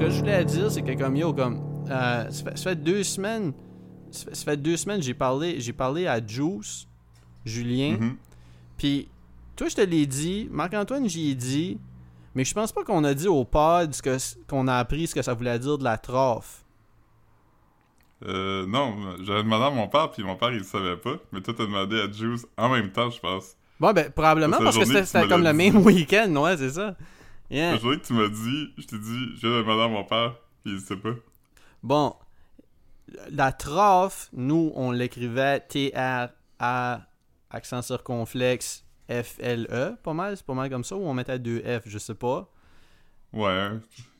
ce que je voulais dire, c'est que comme yo, comme euh, ça, fait, ça fait deux semaines, ça fait, ça fait deux semaines, j'ai parlé, j'ai parlé à Juice, Julien, Mhm. puis toi je te l'ai dit, Marc-Antoine j'y ai dit, mais je pense pas qu'on a dit au pod ce que qu'on a appris ce que ça voulait dire de la troffe. Euh, non, j'avais demandé à mon père, puis mon père, il le savait pas. Mais toi, t'as demandé à Juice en même temps, je pense. Bon ben probablement parce que c'était comme le même week-end, ouais c'est ça. Yeah. La journée que tu m'as dit, je t'ai dit, je viens de demander à mon père, puis il sait pas. Bon, la troffe, nous, on l'écrivait T-R-A, accent circonflexe, F-L-E, pas mal, c'est pas mal comme ça, ou on mettait deux F, je sais pas. Ouais,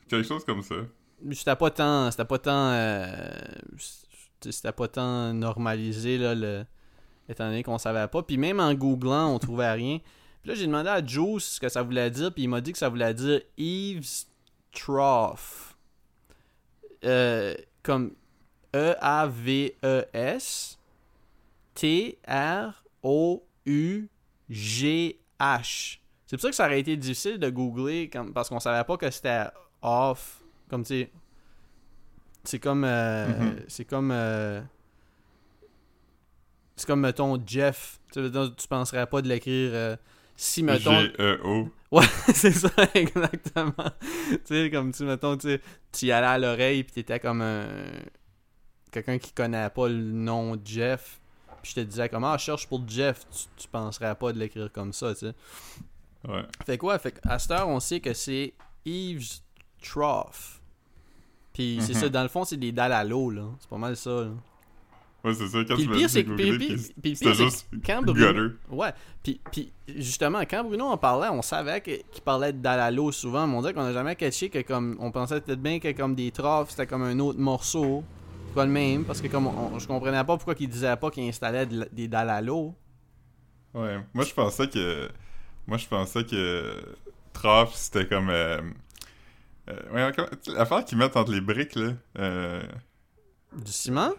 quelque chose comme ça. Mais C'était pas tant, c'était pas tant, euh, c'était pas tant normalisé, là, le, étant donné qu'on savait pas. Puis même en googlant, on trouvait rien. Puis là, j'ai demandé à Juice ce que ça voulait dire, puis il m'a dit que ça voulait dire Eve's Trough. Euh, comme E-A-V-E-S T-R-O-U-G-H. C'est pour ça que ça aurait été difficile de googler comme, parce qu'on savait pas que c'était off. Comme tu sais. C'est comme. euh, Mhm. C'est comme. euh, c'est comme, mettons, Jeff. Tu, tu penserais pas de l'écrire. euh, si, mettons. G-E-O. Ouais, c'est ça, exactement. tu sais, comme tu, mettons, tu y allais à l'oreille, puis t'étais comme un. Quelqu'un qui connaît pas le nom Jeff. Puis je te disais, comment, ah, cherche pour Jeff, tu, tu penserais pas de l'écrire comme ça, tu sais. Ouais. Fait quoi, fait qu'à cette heure, on sait que c'est Eve's Trough. Puis c'est Mhm. ça, dans le fond, c'est des dalles à l'eau, là. C'est pas mal ça, là. Ouais, c'est ça, quand Puis tu le pire, c'est que. c'était juste quand Bruno. gutter. Ouais, puis, puis justement, quand Bruno en parlait, on savait qu'il parlait de Dalalo souvent, mais on dirait qu'on a jamais catché que comme on pensait peut-être bien que comme des trophs, c'était comme un autre morceau, pas le même, parce que comme on- je comprenais pas pourquoi il disait pas qu'il installait de des Dalalo. Ouais, moi je pensais que. Moi je pensais que. Trough c'était comme. Euh... euh, ouais, L'affaire qu'ils mettent entre les briques là. Euh... Du ciment?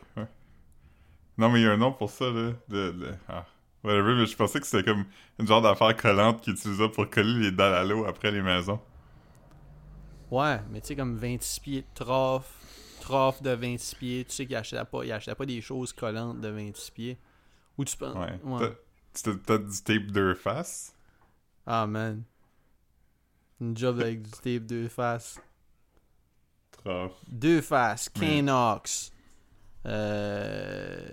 Non, mais il y a un nom pour ça là. De, de... Ah, whatever, mais je pensais que c'était comme une genre d'affaire collante qu'ils utilisaient pour coller les dalles à l'eau après les maisons. Ouais, mais tu sais, comme 26 pieds de trough, trough de 26 pieds, tu sais qu'il achetait pas, il achetait pas des choses collantes de 26 pieds. Ou tu penses. Ouais. ouais. T'as- C'était peut-être du tape deux faces. Ah man. Une job avec du tape deux faces. Trough. Deux faces, Ouais. Euh,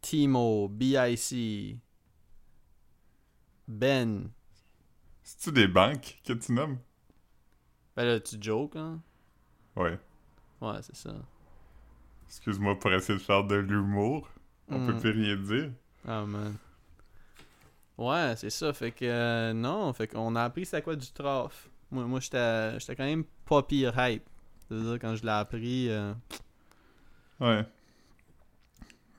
Timo, BIC, Ben. C'est-tu des banques que tu nommes? Ben là, tu jokes, hein? Ouais. Ouais, c'est ça. Excuse-moi pour essayer de faire de l'humour. On Mm. peut plus rien dire. Ah man. Ouais, c'est ça. Fait que euh, non, fait qu'on a appris c'était quoi du trough. Moi, moi j'étais j'étais quand même pas pire hype. C'est-à-dire, quand je l'ai appris. euh, Ouais.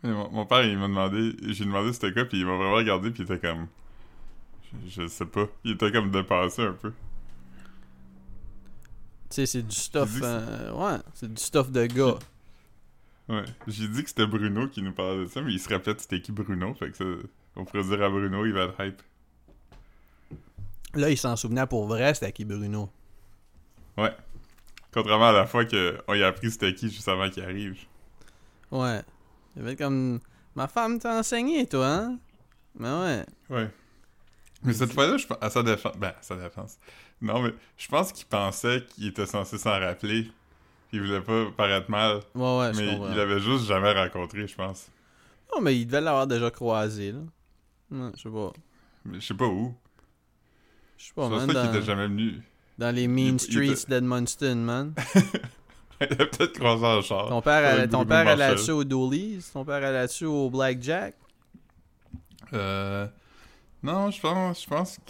Et mon, mon père, il m'a demandé, j'ai demandé c'était quoi, puis il m'a vraiment regardé, puis il était comme. Je, je sais pas. Il était comme dépassé un peu. Tu sais, c'est du stuff. euh, ouais, c'est du stuff de gars. Ouais. J'ai dit que c'était Bruno qui nous parlait de ça, mais il se rappelait c'était qui Bruno, fait que ça, on pourrait dire à Bruno, il va être hype. Là, il s'en souvenait pour vrai, c'était qui Bruno. Ouais. Contrairement à la fois qu'on y a appris c'était qui juste avant qu'il arrive. Ouais. Il avait comme. Ma femme t'a enseigné, toi, hein? Mais ouais. Ouais. Mais cette fois-là, je pense- à sa défense. Ben, à sa défense. Non, mais je pense qu'il pensait qu'il était censé s'en rappeler. Puis il voulait pas paraître mal. Ouais, ouais, mais il avait juste jamais rencontré, je pense. Non, mais il devait l'avoir déjà croisé, là. Je sais pas. Mais je sais pas où. Je sais pas, man. pas qu'il Dans, était jamais venu. dans les mean il streets d'Edmundston, man. il a peut-être croisé en char. Ton père, allait, ton père allait là-dessus au Doolies? Ton père allait là-dessus au Blackjack? Euh. Non, je pense, je pense que.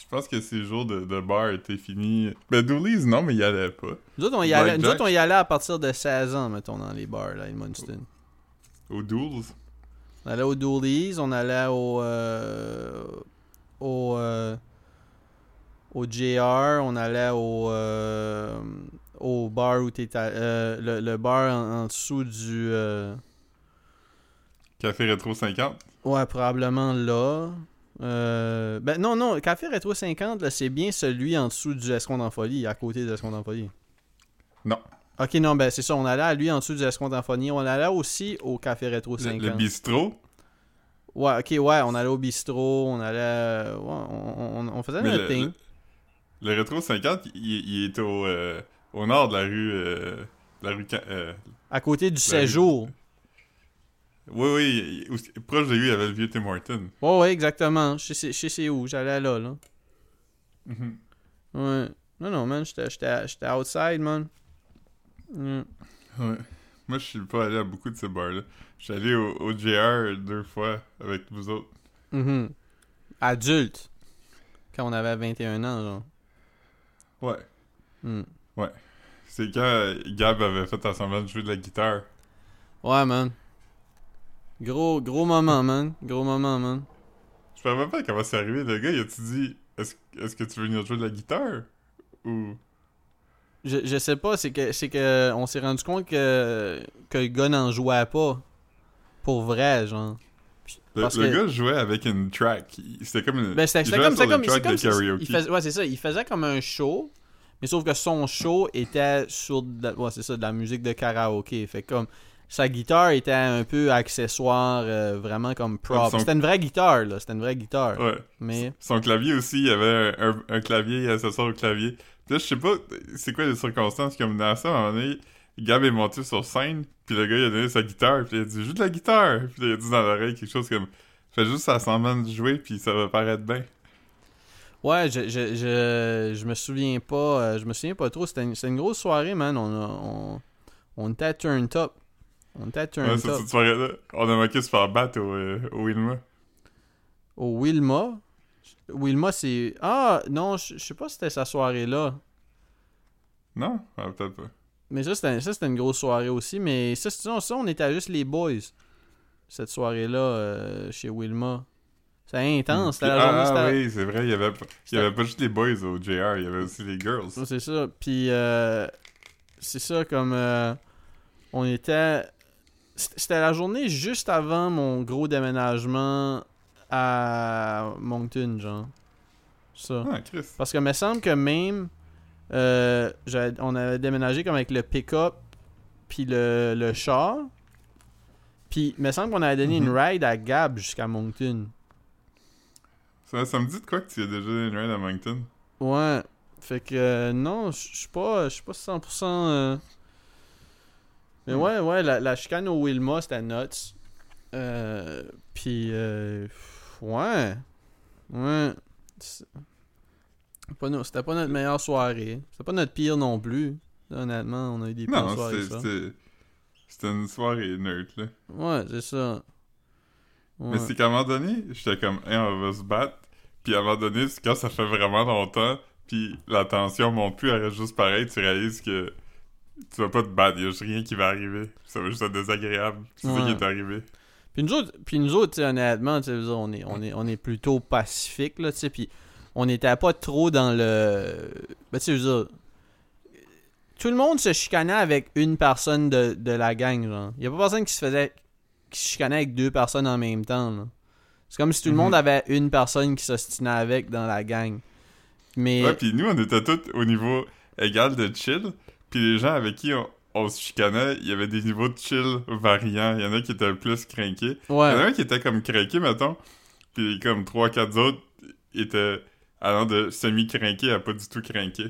Je pense que ses jours de, de bar étaient finis. Ben, Dooley's, non, mais il allait pas. Nous autres, on y allait, nous autres, on y allait à partir de 16 ans, mettons, dans les bars, là, à Edmundston. Au Duels. On allait au Doolies, on allait au. euh, au. euh, au JR, on allait au. euh, au bar où t'étais. euh, le, le bar en, en dessous du. euh, Café Rétro 50. ouais, probablement là. Euh, ben non, non, Café Rétro 50, là, c'est bien celui en dessous du Escompte en folie, à côté de l'Escompte en folie. Non. Ok, non, ben c'est ça. On allait à lui en dessous du escompte Amphonie. On allait aussi au Café Rétro Le, 50. le bistrot? Ouais, ok, ouais. On allait au bistrot. On allait. Ouais, on, on, on faisait Mais notre le, thing. le, le rétro 50, il, il est au, euh, au nord de la rue. euh, la rue. Euh, À côté du rue- séjour. oui, oui. proche de lui, il y avait le vieux Tim Horton. Ouais, ouais, exactement. Je sais, je sais où. J'allais là, là. Mhm. Ouais. Non, non, man. J'étais- outside, man. Mm. Ouais. Moi, je suis pas allé à beaucoup de ces bars-là. Je suis allé au, au JR deux fois avec vous autres. Mhm. Adulte. Quand on avait 21 ans, genre. Ouais. Mm. C'est quand euh, Gab avait fait à semblant de jouer de la guitare. Ouais, man. Gros, gros moment, man. Gros moment, man. Je rappelle pas comment c'est arrivé. Le gars, il a-tu dit Est-ce est que tu veux venir jouer de la guitare? Ou? Je, je sais pas, c'est que c'est que on s'est rendu compte que, que le gars n'en jouait pas. Pour vrai, genre. Le, Parce le que- gars jouait avec une track. C'était comme une. Ben, c'était il c'était jouait comme, track de karaoke. il ouais, c'est ça, il faisait comme un show, mais sauf que son show était sur de la, ouais, c'est ça, de la musique de karaoké. Fait comme sa guitare était un peu accessoire, euh, vraiment comme prop. Son- C'était une vraie guitare, là, c'était une vraie guitare. Ouais. Mais Son clavier aussi, il y avait un, un, un clavier accessoire au clavier. Puis là, je sais pas, c'est quoi les circonstances qui ont mené à ça. À un moment donné, Gab est monté sur scène, puis le gars, il a donné sa guitare, puis il a dit « Joue de la guitare! » Puis il a dit dans l'oreille quelque chose comme « Fais juste à semblant de jouer, puis ça va paraître bien. Ouais, je, je, je, je me souviens pas, euh, je me souviens pas trop. C'était une, une grosse soirée, man. On, a- on, on était à turn top. On était à » turn Ouais, top. cette soirée-là, on a manqué de se faire battre au, euh, au Wilma. Au Wilma? Wilma, c'est. Ah, non, je je sais pas si c'était sa soirée là. Non? Ah, peut-être pas. Mais ça, c'était une grosse soirée aussi. Mais ça, sinon, ça, on était juste les boys. Cette soirée-là, euh, chez Wilma. C'était intense. C'était la journée. ah, oui, c'est vrai, il y avait, pas- il y avait pas juste les boys au JR, il y avait aussi les girls. C'est ça. Puis, euh, c'est ça, comme. euh, on était. C'était la journée juste avant mon gros déménagement à Moncton, genre. Ça. Ah, Chris. Parce que me semble que même euh, on avait déménagé comme avec le pick-up puis le, le char. Puis me semble qu'on avait donné Mhm. une ride à Gab jusqu'à Moncton. Ça, ça me dit de quoi que tu as déjà une ride à Moncton? Ouais. Fait que euh, non, je suis pas je suis pas 100% euh, Mais Hmm. ouais, ouais, la, la chicane au Wilma, c'était nuts. Euh, puis ouais. Ouais. C'est- pas no- C'était pas notre meilleure soirée. C'était pas notre pire non plus. Honnêtement, on a eu des pires Non, soirées. c'était- c'était c'était une soirée neutre, là. Ouais, c'est ça. Ouais. Mais c'est qu'à un moment donné, j'étais comme, hey, on va se battre. Puis à un moment donné, c'est quand ça fait vraiment longtemps, puis la tension monte plus, elle reste juste pareil, tu réalises que tu vas pas te battre, y a juste rien qui va arriver. Ça va juste être désagréable. C'est ça qui est arrivé. Puis nous autres, puis nous autres honnêtement, on est, on est, on est plutôt pacifique, là, tu sais, puis on n'était pas trop dans le... Ben, tu sais, tout le monde se chicanait avec une personne de, de la gang, genre. Il y a pas personne qui se faisait... qui se chicanait avec deux personnes en même temps, là. C'est comme si tout le Mhm. monde avait une personne qui s'ostinait avec dans la gang. Mais... Ouais, puis nous, on était tous au niveau égal de chill. Puis les gens avec qui on, on se chicanait, il y avait des niveaux de chill variants. Il y en a qui étaient plus craqués. Il y en a un qui était comme craqué, mettons. Puis comme 3-4 autres étaient allant de semi-craqué à pas du tout craqué.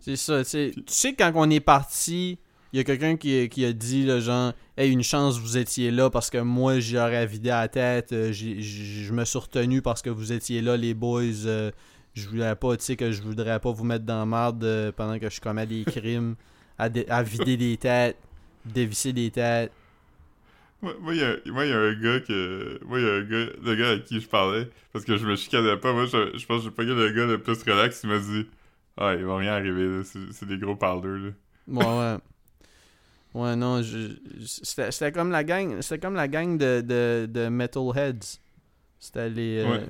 C'est ça, tu sais. Tu sais, quand on est parti, il y a quelqu'un qui, qui a dit, là, genre, hey, une chance vous étiez là parce que moi, j'aurais vidé la tête. euh, je me suis retenu parce que vous étiez là, les boys. euh, je voulais pas, tu sais, que je voudrais pas vous mettre dans la merde euh, pendant que je commets des crimes, à, à vider des têtes, dévisser des têtes. Moi, moi, il y, a- moi, il y a un gars que. Moi, il y a un gars. Le gars avec qui je parlais. Parce que je me chicanais pas. Moi, je, je pense que j'ai pas le gars le plus relax. Il m'a dit Ah, il va rien arriver, là. C'est c'est des gros parleurs, là. Ouais, ouais. Ouais, non, je, je- c'était comme la gang, c'était comme la gang de, de, de Metalheads. C'était les... euh.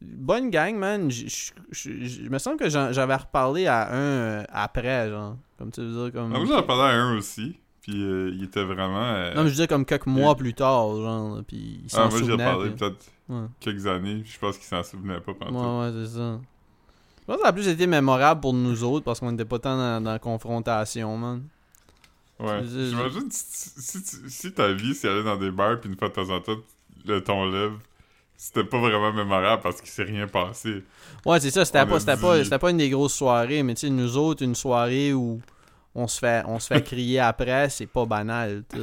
Bonne gang, man. Je, je, je- je- me semble que j'avais reparlé à un euh, après, genre. Comme tu veux dire, comme... Ah, moi, j'en parlais à un aussi. Puis euh, il était vraiment. euh, Non, mais je dire comme quelques mois plus tard, genre, puis il ah, s'en moi, j'y ai souvenait. parlé puis- peut-être Ouais. quelques années. Je pense qu'il s'en souvenait pas pendant tout. Ouais, ouais, c'est ça. pense que ça a plus été mémorable pour nous autres parce qu'on était pas tant dans, dans la confrontation, man. Ouais. J'imagine si, si, si- si ta vie, c'est aller dans des bars, puis une fois de temps en temps, le ton lève, c'était pas vraiment mémorable parce qu'il s'est rien passé. Ouais, c'est ça, c'était pas, dit- pas, pas une des grosses soirées, mais tu sais, nous autres, une soirée où on se fait, on se fait crier après, c'est pas banal, tu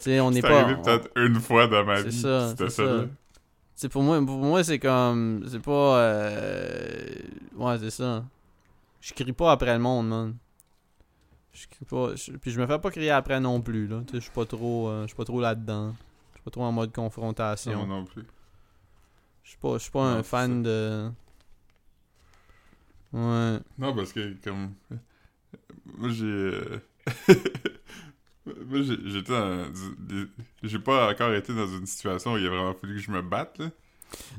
sais. On n'est pas. arrivé on- peut-être une fois dans ma C'est vie. ça, c'est ça. pour moi, pour moi c'est comme, c'est pas, euh, ouais, c'est ça. Je crie pas après le monde, man. Je crie pas, je- puis je me fais pas crier après non plus, là. Je suis pas trop, euh, je suis pas trop là-dedans. Je suis pas trop en mode confrontation. non plus. Je suis pas, je suis pas Non, un fan de. Ouais. Non, parce que, comme. Moi, j'ai. euh, Moi, j'ai- j'étais dans. J'ai pas encore été dans une situation où il a vraiment fallu que je me batte, là.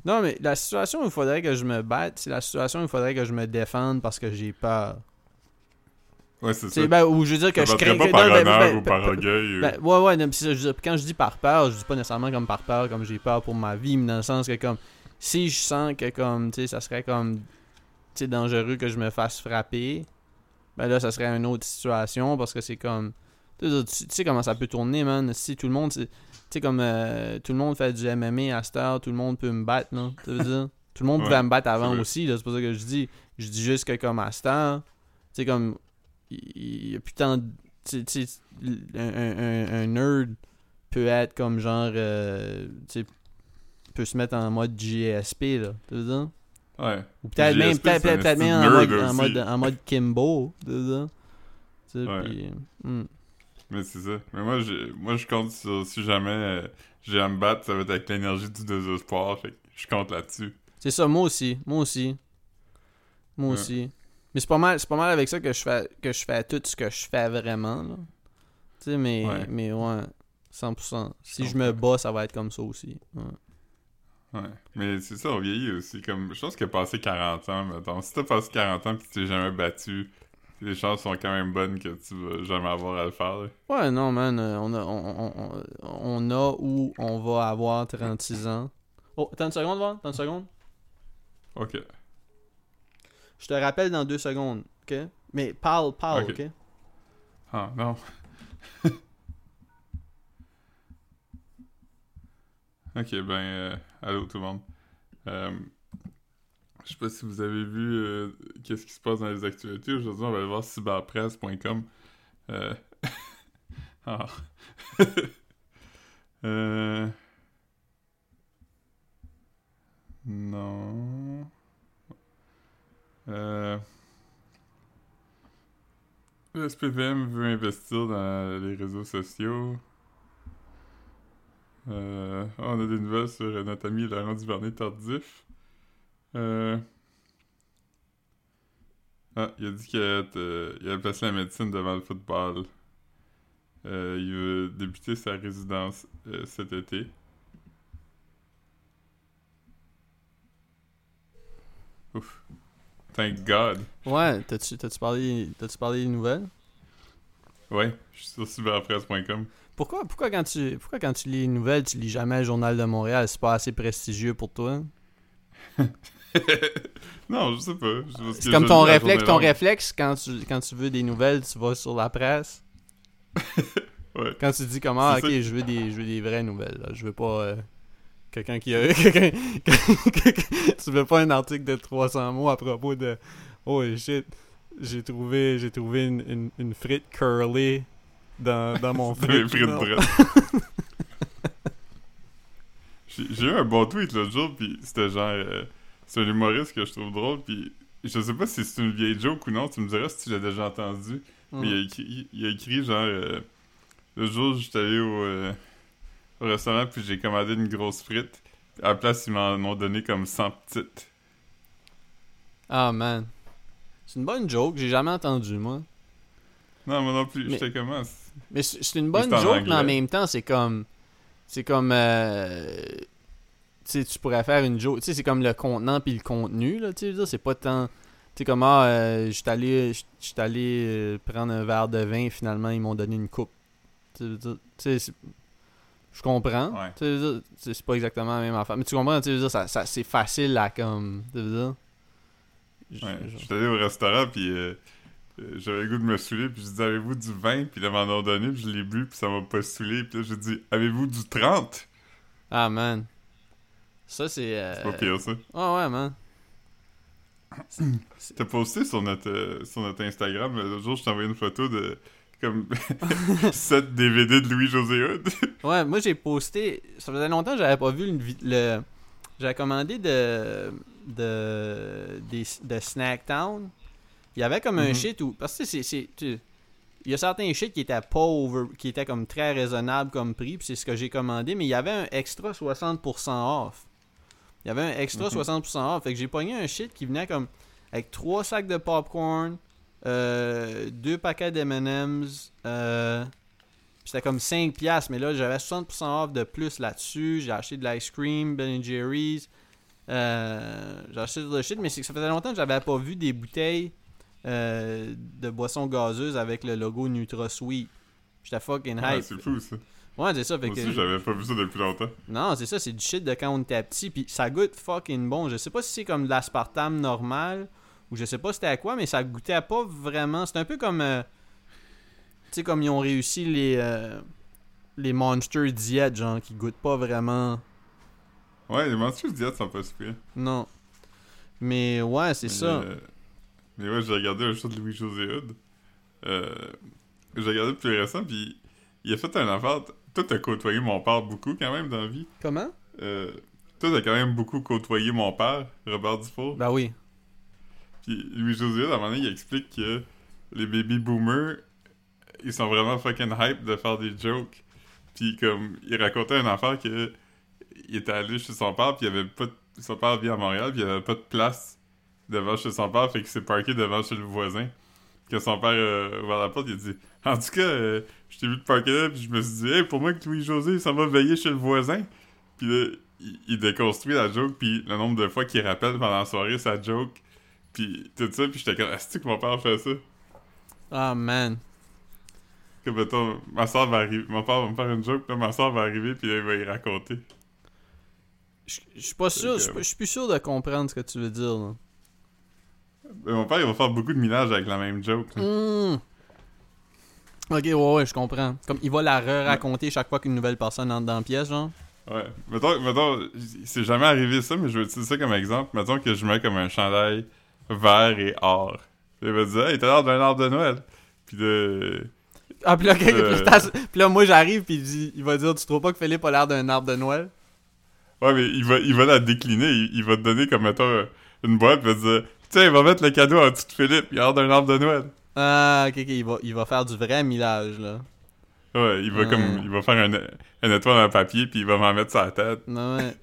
Non, mais la situation où il faudrait que je me batte, c'est la situation où il faudrait que je me défende parce que j'ai peur. Ouais, c'est ça. ben, ou je veux dire que Ça je crains. pas par non, ben, honneur ben, ou par ben, orgueil. ou- Ben, ouais, ouais, non, ça, je veux dire, quand je dis par peur, je dis pas nécessairement comme par peur, comme j'ai peur pour ma vie, mais dans le sens que, comme, si je sens que, comme, tu sais, ça serait comme, tu sais, dangereux que je me fasse frapper, ben là, ça serait une autre situation parce que c'est comme, tu sais, comment ça peut tourner, man. Si tout le monde, tu sais, comme, euh, tout le monde fait du MMA à cette heure, tout le monde peut me battre, non? Tu veux dire? Tout le monde Ouais, pouvait me battre avant aussi, là, c'est pour ça que je dis. Je dis juste que, comme, à cette heure, tu sais, comme, il y a tu sais- sais, un, un- un- un nerd peut être comme genre euh, tu sais peut se mettre en mode GSP là tu veux dire? Ouais. ou peut-être même peut-être peut-être même en de mode, en mode en mode Kimbo tu veux dire? Tu sais, Ouais. puis, hmm. Mais c'est ça. Mais moi, je, moi, je compte sur si jamais euh, j'ai à me battre, ça va être avec l'énergie du désespoir. Fait que je compte là-dessus. c'est ça moi aussi moi aussi moi Ouais. aussi mais c'est pas mal c'est pas mal avec ça que je fais que je fais tout ce que je fais vraiment là tu sais mais Ouais. mais ouais 100% si Je je me bats ça va être comme ça aussi ouais. Ouais. Mais c'est ça, on vieillit aussi. Comme, je pense qu'il a passé 40 ans, mettons. Si t'as passé 40 ans et que tu t'es jamais battu, les chances sont quand même bonnes que tu vas jamais avoir à le faire. là. Ouais, non, man. euh, on, a, on, on- on- on a ou on va avoir 36 ans. Oh, attends une seconde, va? Attends une seconde? Ok. Je te rappelle dans deux secondes, ok? Mais parle, parle, ok? Ah, non. ok, ben, euh, allô tout le monde. Euh, je sais pas si vous avez vu euh, qu'est-ce qui se passe dans les actualités. Aujourd'hui, on va aller voir cyberpresse.com. Euh... ah. euh... Non. Euh... Le SPVM veut investir dans les réseaux sociaux. Euh, on a des nouvelles sur euh, notre ami Laurent Duvernay Tardif. Euh, ah, il a dit qu'il euh, a placé la médecine devant le football. Euh, il veut débuter sa résidence euh, cet été. Ouf. Thank God. Ouais, t'as-tu parlé, t'as-tu parlé des nouvelles? Ouais, je suis sur cyberpresse.com. Pourquoi, pourquoi, quand tu, pourquoi quand tu lis les nouvelles, tu lis jamais le Journal de Montréal? C'est pas assez prestigieux pour toi? non, je sais pas. C'est comme ton réflexe, ton réflexe quand tu, quand tu veux des nouvelles, tu vas sur la presse. Ouais. Quand tu dis comment, C'est ok, je veux des, je veux des vraies nouvelles. là. Je veux pas euh, quelqu'un qui a. quelqu'un- tu veux pas un article de 300 mots à propos de. Oh shit, j'ai trouvé, j'ai trouvé une, une, une frite curly dans, dans mon frite. J'ai eu un bon tweet l'autre jour, puis c'était genre... euh, c'est un humoriste que je trouve drôle, puis je sais pas si c'est une vieille joke ou non, tu me diras si tu l'as déjà entendu. Mm. Mais il a écrit, il a écrit genre... euh, le jour où j'étais allé au, euh, restaurant, puis j'ai commandé une grosse frite. À la place, ils m'en ont donné comme 100 petites. Ah man. C'est une bonne joke, j'ai jamais entendu moi. Non, moi non plus. Mais- J'étais comment? Mais c'est c'est une bonne joke, mais en même temps, c'est comme. C'est comme. euh, tu sais, tu pourrais faire une joke. Tu sais, c'est comme le contenant puis le contenu, là. Tu sais, je c'est pas tant. Tu sais, comme, ah, euh, j'étais allé, allé euh, prendre un verre de vin, finalement, ils m'ont donné une coupe. Sais, je tu sais, c'est- je comprends. Ouais. Je c'est pas exactement la même affaire. Mais tu comprends, tu je veux dire, ça, ça, c'est facile à comme. Tu je veux dire? j- Ouais, genre- j'étais allé au restaurant, puis euh, euh, j'avais le goût de me saouler, puis je dis avez-vous du vin, puis là, m'en ont donné, puis je l'ai bu, puis ça m'a pas saoulé, puis là, j'ai dit avez-vous du 30 Ah, man. Ça, c'est. euh, C'est pas pire, ça. Ah, ouais, man. T'as posté sur notre, euh, sur notre Instagram, l'autre jour, je t'ai envoyé une photo de comme 7 DVD de Louis-José Hood. Ouais, moi j'ai posté. Ça faisait longtemps que j'avais pas vu une le. J'avais commandé de. de. des- de Snacktown. Il y avait comme un Mhm. shit où. Parce que c'est. c'est- Il y a certains shit qui étaient pas over. qui étaient comme très raisonnables comme prix, puis c'est ce que j'ai commandé, mais il y avait un extra 60% off. Il y avait un extra Mhm. 60% off. Fait que j'ai pogné un shit qui venait comme. avec trois sacs de popcorn, euh, deux paquets d'MM's, euh, C'était comme 5$, piastres, mais là, j'avais 60% off de plus là-dessus. J'ai acheté de l'ice cream, Ben Jerry's. Euh, j'ai acheté de shit, mais c'est que ça faisait longtemps que j'avais pas vu des bouteilles euh, de boissons gazeuses avec le logo Nutra Sweet. J'étais fucking Ouais, hype. c'est fou, ça. Ouais, c'est ça. Fait Moi que, aussi, j'avais pas vu ça depuis longtemps. non, c'est ça, c'est du shit de quand on était petit, puis ça goûte fucking bon. Je sais pas si c'est comme de l'aspartame normal, ou je sais pas c'était à quoi, mais ça goûtait pas vraiment. C'est un peu comme. euh, tu sais, comme ils ont réussi les. euh, les Monster Diet, genre, qui goûtent pas vraiment. Ouais, les Monsters Diet sont pas super. Non. Mais ouais, c'est ça. euh, mais ouais, j'ai regardé un show de Louis-José Hood. Euh, j'ai regardé plus récent, puis il a fait un affaire. Toi, t'as côtoyé mon père beaucoup quand même dans la vie. Comment? Euh, toi, t'as quand même beaucoup côtoyé mon père, Robert Dufour. Ben oui. Louis-José à un moment donné, il explique que les baby boomers, ils sont vraiment fucking hype de faire des jokes. Puis comme, il racontait une affaire que il était allé chez son père, puis il avait pas de... Son père vit à Montréal, puis il avait pas de place devant chez son père, fait qu'il s'est parqué devant chez le voisin. Quand son père ouvert la porte, il dit « En tout cas, euh, je t'ai vu te parquer là, puis je me suis dit, hey, pour moi que Louis-José, ça va veiller chez le voisin. » Puis là, il, il déconstruit la joke, puis le nombre de fois qu'il rappelle pendant la soirée sa joke, puis tout ça, puis j'étais comme, est-ce que mon père fait ça? Ah, man. Que mettons, ma soeur va arriver, mon père va me faire une joke, puis là, ma soeur va arriver, puis là, il va y raconter. Je suis pas sûr, je suis plus sûr de comprendre ce que tu veux dire, là. Mais mon père, il va faire beaucoup de minage avec la même joke. Hmm. Ok, ouais, ouais, je comprends. Comme il va la re-raconter chaque fois qu'une nouvelle personne entre dans la pièce, genre. Ouais. Mettons, mettons, c'est jamais arrivé ça, mais je vais utiliser ça comme exemple. Mettons que je mets comme un chandail vert et or. Puis il va dire, hey, t'as l'air d'un arbre de Noël. Puis de. Ah, puis là, puis là, moi, j'arrive, puis il, dit- il va dire Tu trouves pas que Philippe a l'air d'un arbre de Noël? Ouais, mais il va, il va la décliner. Il, il va te donner comme, mettons, une boîte, puis il va dire, tiens, il va mettre le cadeau en dessous de Philippe. Il a l'air d'un arbre de Noël. Ah, ok, ok, il va, il va faire du vrai millage, là. Ouais, il va comme, il va faire un, un étoile en papier, puis il va m'en mettre sur la tête. Non, ouais.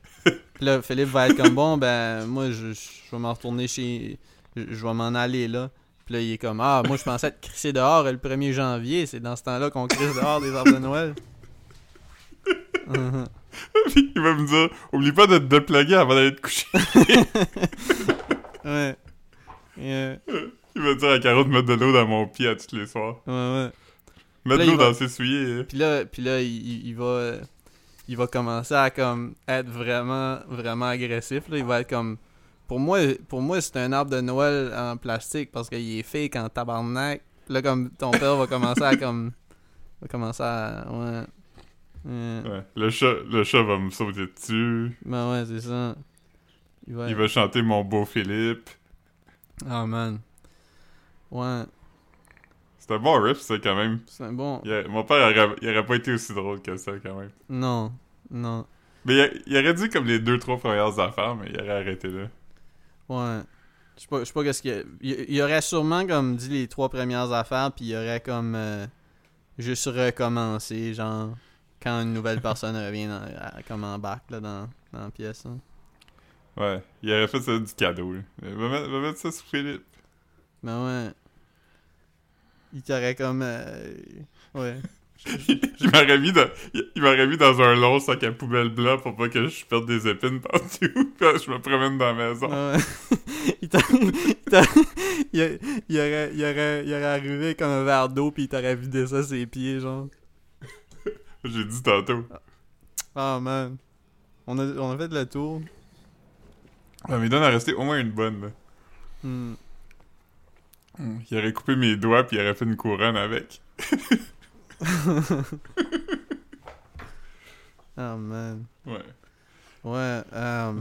puis là, Philippe va être comme Bon, ben, moi, je, je vais m'en retourner chez. Je, vais m'en aller, là. Puis là, il est comme Ah, moi, je pensais être crissé dehors le 1er janvier. C'est dans ce temps-là qu'on crisse dehors des arbres de Noël. Puis il va me dire, oublie pas de te dépluguer avant d'aller te coucher. Ouais. Yeah. Il va dire à Caro de mettre de l'eau dans mon pied à tous les soirs. Ouais, ouais. Mettre l'eau va- dans ses souliers. hein. Puis là, puis là il, il- il va euh, il va commencer à comme être vraiment vraiment agressif là, il va être comme pour moi pour moi c'est un arbre de Noël en plastique parce qu'il est fake en tabarnak. Puis Là comme ton père va commencer à comme va commencer à ouais. Ouais. Ouais. Le chat, le chat va me sauter dessus. Ben ouais, c'est ça. Il va, Il va chanter mon beau Philippe. Ah man. Ouais, C'est un bon riff, ça, quand même. c'est un bon. Il a- mon père, il aurait, il aurait pas été aussi drôle que ça, quand même. Non. Non. Mais il, a- il aurait dit comme les deux, trois premières affaires, mais il aurait arrêté là. Ouais. Je sais pas, je sais pas qu'est-ce qu'il y a. Il, il aurait sûrement comme dit les trois premières affaires, puis il aurait comme euh, juste recommencé, genre quand une nouvelle personne revient dans, à- comme en bac là, dans, dans la pièce. hein. Ouais. Il aurait fait ça du cadeau, là. Va mettre, va mettre ça sur Philippe. Ben ouais. Il t'aurait comme. euh, ouais. il m'aurait mis, dans, il, il m'aurait mis dans un long sac à poubelle blanc pour pas que je perde des épines partout. Puis je me promène dans la maison. Il, il il a- il aurait, il, aurait, il aurait arrivé comme un verre d'eau, puis il t'aurait vidé ça ses pieds, genre. J'ai dit tantôt. Ah man. On a, on a fait le tour. Ouais, mais il donne à rester au moins une bonne, là. Hmm. Il aurait coupé mes doigts puis il aurait fait une couronne avec. Oh man. Ouais. Ouais. euh,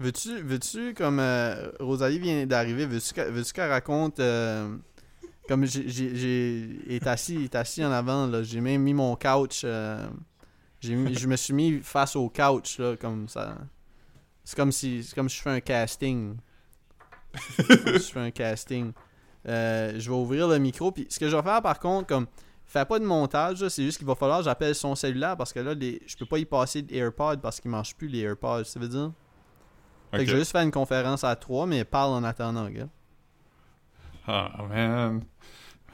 veux-tu, veux-tu, comme euh, Rosalie vient d'arriver, veux-tu, qu'elle- veux-tu qu'elle raconte. euh, comme j'ai, j'ai, est assis, est assis en avant, là. J'ai même mis mon couch. euh, j'ai mis- je me suis mis face au couch, là, comme ça. C'est comme si, c'est comme si je fais un casting. Je fais un casting. Je vais ouvrir le micro. Puis ce que je vais faire, par contre, comme. Fais pas de montage, c'est juste qu'il va falloir que j'appelle son cellulaire parce que là, les, je peux pas y passer AirPod parce qu'il marche plus les AirPods, ça veut dire? Fait que je vais juste faire une conférence à trois, mais parle en attendant, gars. Ah, man.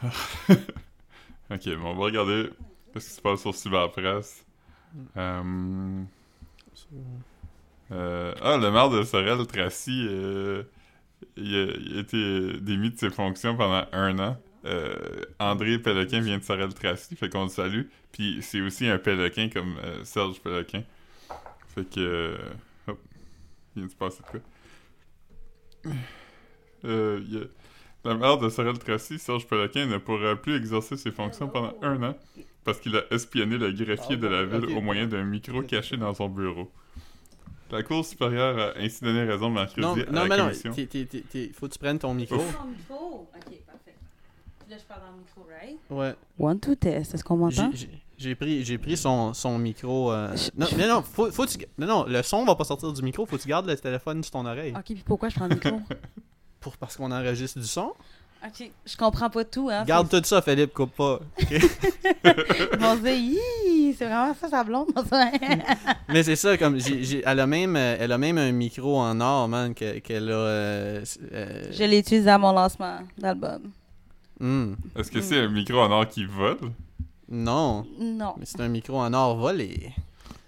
ok, bon, on va regarder ce qui se passe sur Cyberpresse. Euh, euh, ah, le maire de Sorel, Tracy, euh, il, a, il a été démis de ses fonctions pendant un an. Euh, André Péloquin vient de Sorel-Tracy, fait qu'on le salue. Puis c'est aussi un Péloquin comme euh, Serge Péloquin. Fait que... euh, hop, il vient de se passer de quoi? Euh, il y a- la maire de Sorel-Tracy, Serge Péloquin, ne pourra plus exercer ses fonctions pendant un an parce qu'il a espionné le greffier de la ville au moyen d'un micro caché dans son bureau. La Cour supérieure a ainsi donné raison mercredi Non, à non, la mais non, commission. t'es- t'es- faut que tu prennes ton micro. Ouf. Ton micro. Ok, parfait. Puis là, je parle dans le micro, right? Ouais. One, two, test. Est-ce qu'on m'entend? J'ai- pris, j'ai pris son, son micro. euh, Non, je- mais non, faut, faut tu- non, non, le son va pas sortir du micro, faut que tu gardes le téléphone sur ton oreille. Ok, puis pourquoi je prends le micro? Pour, parce qu'on enregistre du son. ok, je comprends pas tout, hein. Garde tout ça, Philippe, coupe pas. Ils vont se dire, Hi, c'est vraiment ça, sa blonde. Mais c'est ça, comme elle a même, elle a même un micro en or, man, que- qu'elle a. euh, euh, je l'ai utilisé à mon lancement d'album. Hmm. Est-ce que c'est un micro en or qui vole? Non, Non, mais c'est un micro en or volé.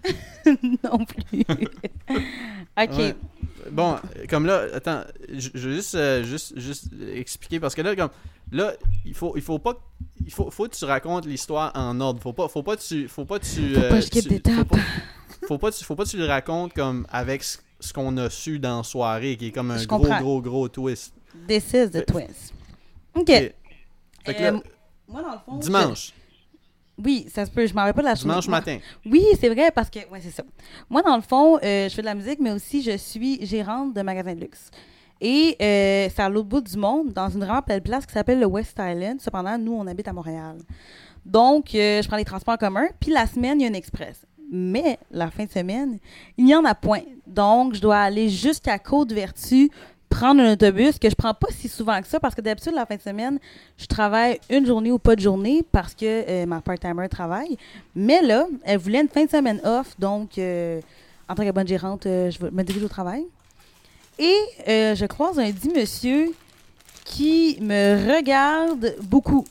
non plus. ok. Ouais. Bon, euh, comme là, attends, je je veux juste, euh, juste, juste expliquer parce que là, comme là, il faut, il faut pas, il faut, faut que tu racontes l'histoire en ordre. Faut pas, faut pas que tu, faut pas que tu, Faut pas que je tu- d'étape. Faut pas, faut pas, que tu- faut pas que tu le racontes comme avec ce, ce qu'on a su dans la soirée, qui est comme un Je gros, comprends. gros, gros twist. This is the twist. Ok. Ok. Fait que là, Euh, moi, dans le fond. dimanche, je- Oui, ça se peut. Je m'en rappelle pas de la dimanche matin. Oui, c'est vrai, parce que. Ouais, c'est ça. Moi, dans le fond, euh, je fais de la musique, mais aussi je suis gérante de magasin de luxe. Et euh, c'est à l'autre bout du monde, dans une vraiment belle place qui s'appelle le West Island. Cependant, nous, on habite à Montréal. Donc, euh, je prends les transports en commun. Puis la semaine, il y a un express. Mais la fin de semaine, il n'y en a point. Donc, je dois aller jusqu'à Côte-Vertu, prendre un autobus que je prends pas si souvent que ça parce que d'habitude, la fin de semaine, je travaille une journée ou pas de journée parce que euh, ma part-timer travaille. Mais là, elle voulait une fin de semaine off. Donc, euh, en tant que bonne gérante, euh, je vais- me dirige au travail. Et euh, je croise un dit monsieur qui me regarde beaucoup.